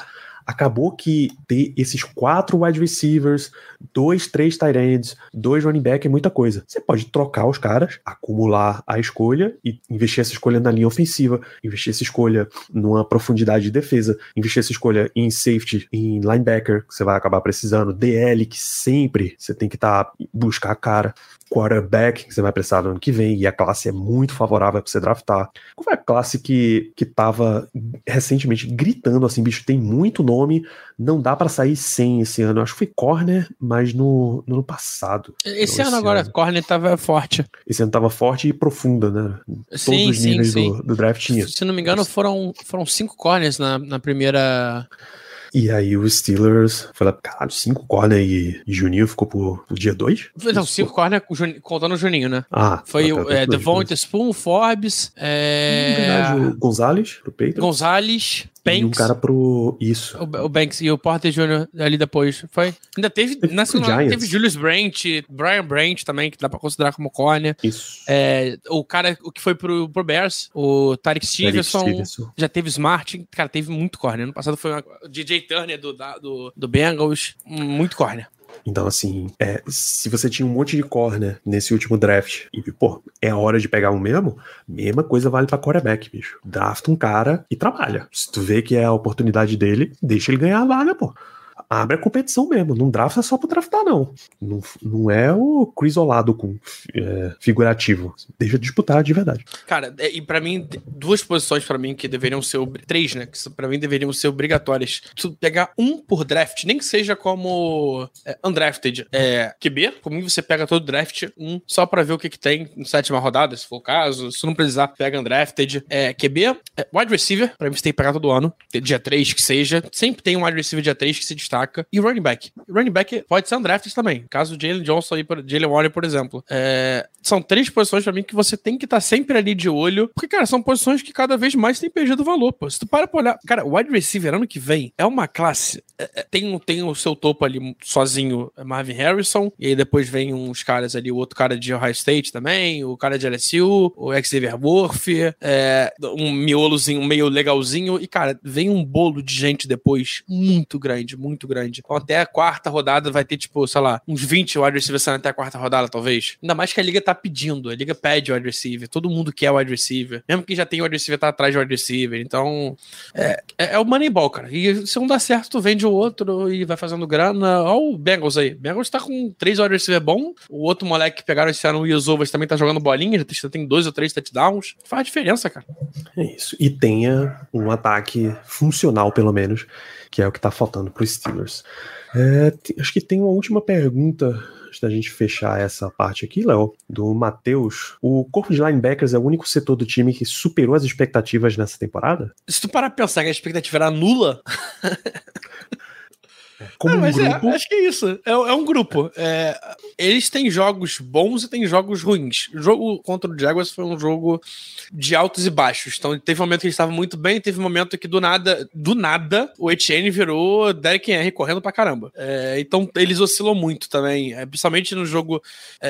acabou que ter esses quatro wide receivers, dois, três tight ends, dois running back é muita coisa. Você pode trocar os caras, acumular a escolha e investir essa escolha na linha ofensiva, investir essa escolha numa profundidade de defesa, investir essa escolha em safety, em linebacker, que você vai acabar precisando, DL, que sempre você tem que estar tá, buscar a cara quarterback que você vai precisar no ano que vem, e a classe é muito favorável para você draftar. Qual foi a classe que, que tava recentemente gritando assim, bicho, tem muito nome, não dá para sair sem esse ano. Eu acho que foi Corner, mas no, no ano passado. Esse não, ano esse agora, ano. Corner tava forte. Esse ano tava forte e profunda, né? Todos sim, os níveis sim, sim. Do, do, draft tinha. Se não me engano, foram, foram cinco corners na, na primeira e aí o Steelers foi lá, caralho, cinco corner e, e Juninho ficou pro, pro dia dois? Não, cinco corner contando o Juninho, né? Ah. Foi o é, Devonta Spoon, Forbes, é... Hum, o Gonzalez, pro Peito. Gonzalez, Banks. E um cara pro. Isso. O, o Banks e o Porter Jr. ali depois. Foi. Ainda teve. Teve, na segunda, teve Julius Brandt, Brian Brandt também, que dá pra considerar como corner. Isso. É, o cara o que foi pro, pro Bears, o Tarek Stevenson, Stevenson. Já teve Smart. Cara, teve muito corner. No passado foi o DJ Turner do, do, do Bengals. Muito corner. Então, assim, é, se você tinha um monte de corner nesse último draft e, pô, é a hora de pegar um mesmo, mesma coisa vale pra quarterback, bicho. Drafta um cara e trabalha. Se tu vê que é a oportunidade dele, deixa ele ganhar a vaga, pô abre a competição mesmo. Não drafta só pra draftar, não. Não, não é o isolado com é, figurativo. Deixa disputar de verdade. Cara, é, e para mim, duas posições para mim que deveriam ser. Três, né? Que para mim deveriam ser obrigatórias. Tu pegar um por draft, nem que seja como é, undrafted. É, QB, mim você pega todo draft, um, só para ver o que, que tem em sétima rodada, se for o caso. Se não precisar, pega undrafted. É, QB, é, wide receiver, pra mim você tem que pegar todo ano. Dia 3 que seja. Sempre tem um wide receiver dia 3 que se destaca E running back. Running back pode ser undrafted também. Caso do Jalen Johnson e Jalen Warren, por exemplo. É, são três posições para mim que você tem que estar tá sempre ali de olho. Porque, cara, são posições que cada vez mais tem perdido valor, pô. Se tu para pra olhar. Cara, o wide receiver ano que vem é uma classe. É, é, tem, tem o seu topo ali sozinho, é Marvin Harrison. E aí depois vem uns caras ali, o outro cara de Ohio State também, o cara de LSU, o Xavier Worth, é, um miolozinho, meio legalzinho. E, cara, vem um bolo de gente depois muito grande, muito grande. Então, até a quarta rodada vai ter, tipo, sei lá, uns 20 wide receivers até a quarta rodada, talvez. Ainda mais que a liga tá pedindo. A liga pede wide receiver. Todo mundo quer wide receiver. Mesmo que já tem wide receiver, tá atrás de wide receiver. Então, é, é, é o Moneyball, cara. E se um dá certo, tu vende o outro e vai fazendo grana. Olha o Bengals aí. Bengals tá com três wide receiver bom. O outro moleque que pegaram esse ano, o Yosovas, também tá jogando bolinha. Já tem dois ou três touchdowns. Faz diferença, cara. É isso. E tenha um ataque funcional, pelo menos que é o que tá faltando pro Steelers. É, acho que tem uma última pergunta antes da gente fechar essa parte aqui, Léo, do Matheus. O corpo de linebackers é o único setor do time que superou as expectativas nessa temporada? Se tu parar pra pensar que a expectativa era nula. Como um é, grupo. É, acho que é isso. É, é um grupo. É, eles têm jogos bons e têm jogos ruins. O jogo contra o Jaguars foi um jogo de altos e baixos. Então teve um momento que eles estavam muito bem, teve um momento que do nada, do nada, o Etienne virou Derek Henry correndo pra caramba. É, então eles oscilam muito também. É, principalmente no jogo.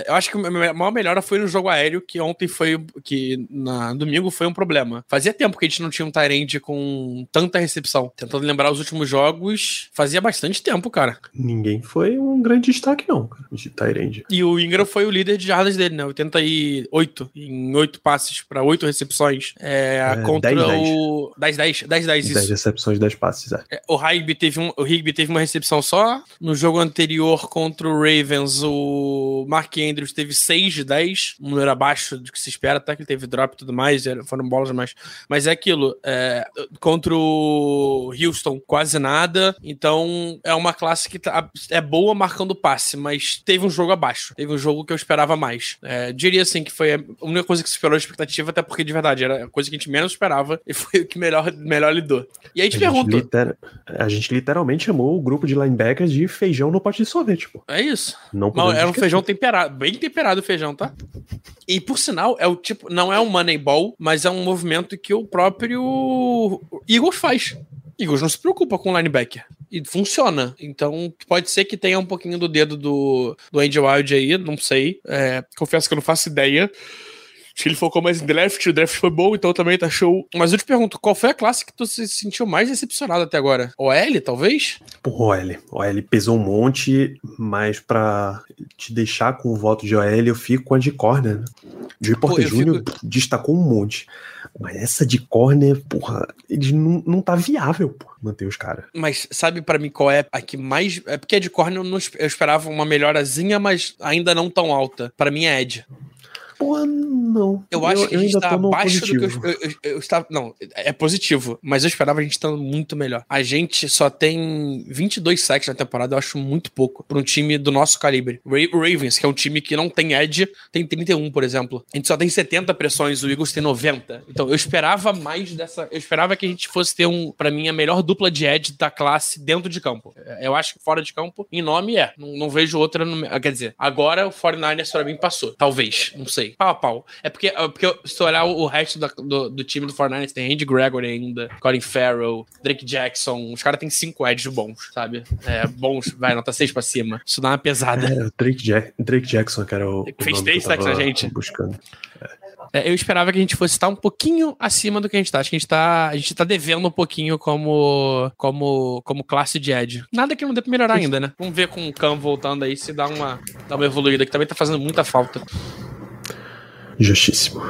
Eu acho que a maior melhora foi no jogo aéreo, que ontem foi. que na domingo foi um problema. Fazia tempo que a gente não tinha um Tyrande com tanta recepção. Tentando lembrar os últimos jogos, fazia bastante tempo, cara. Ninguém foi um grande destaque, não, cara, de Tyrande. E o Ingram foi o líder de jardas dele, né? 88 em 8 passes para 8 recepções. É, é contra 10, o. 10, 10, 10, 10, isso. 10 recepções, 10 passes, é. é o Higby teve, um, o Higby teve uma recepção só. No jogo anterior contra o Ravens, o Mark Andrews teve 6 de 10, um número abaixo do que se espera, até que ele teve drop e tudo mais, foram bolas mais. Mas é aquilo, é, contra o Houston, quase nada. Então, é uma uma classe que tá, é boa marcando passe, mas teve um jogo abaixo. Teve um jogo que eu esperava mais. É, diria assim que foi a única coisa que superou a expectativa, até porque de verdade era a coisa que a gente menos esperava e foi o que melhor, melhor lidou. E aí te A pergunto. gente, liter- a gente literalmente chamou o grupo de linebackers de feijão no pote de sorvete, pô. É isso. Não Mas era um feijão temperado, bem temperado o feijão, tá? E por sinal, é o tipo, não é um Moneyball, mas é um movimento que o próprio Eagles faz. Eagles não se preocupa com linebacker. E funciona. Então, pode ser que tenha um pouquinho do dedo do, do Andy Wild aí, não sei. É, confesso que eu não faço ideia. Acho que ele focou mais em draft, o draft foi bom, então também tá show. Mas eu te pergunto, qual foi a classe que tu se sentiu mais decepcionado até agora? OL, talvez? Pô, OL. OL pesou um monte, mas pra te deixar com o voto de OL, eu fico com a de corner, né? Joey Porter Jr. destacou um monte. Mas essa de corner, porra, eles não, não tá viável, pô, manter os caras. Mas sabe pra mim qual é a que mais. É porque a de Corner eu, não eu esperava uma melhorazinha, mas ainda não tão alta. Pra mim é Ed. Porra, não. Eu acho que a gente tá abaixo do que eu, positivo. eu, eu- eu estava. Não, é positivo, mas eu esperava a gente estando muito melhor. A gente só tem 22 sacks na temporada, eu acho muito pouco pra um time do nosso calibre. O Ravens, que é um time que não tem edge, tem 31, por exemplo. A gente só tem 70 pressões, o Eagles tem 90. Então eu esperava mais dessa. Eu esperava que a gente fosse ter um, pra mim, a melhor dupla de edge da classe dentro de campo. Eu acho que fora de campo, em nome é. Não, não vejo outra. No, quer dizer, agora o 49ers pra mim passou. Talvez, não sei. Pau a pau. É porque, é porque se olhar o, resto da- do, do time do 49ers, tem Andy Gregory ainda, Colin Farrell, Drake Jackson. Os caras têm cinco edges bons, sabe? É, bons, vai, nota 6 pra cima. Isso dá uma pesada. É, o Drake, Jack- Drake Jackson, que era o. Fez três sacks na gente. Buscando. É, eu esperava que a gente fosse estar um pouquinho acima do que a gente tá. Acho que a gente tá, a gente tá devendo um pouquinho como, como, como classe de Edge. Nada que não dê pra melhorar ainda, né? Vamos ver com o Cam voltando aí se dá uma, dá uma evoluída, que também tá fazendo muita falta. Je suis moi.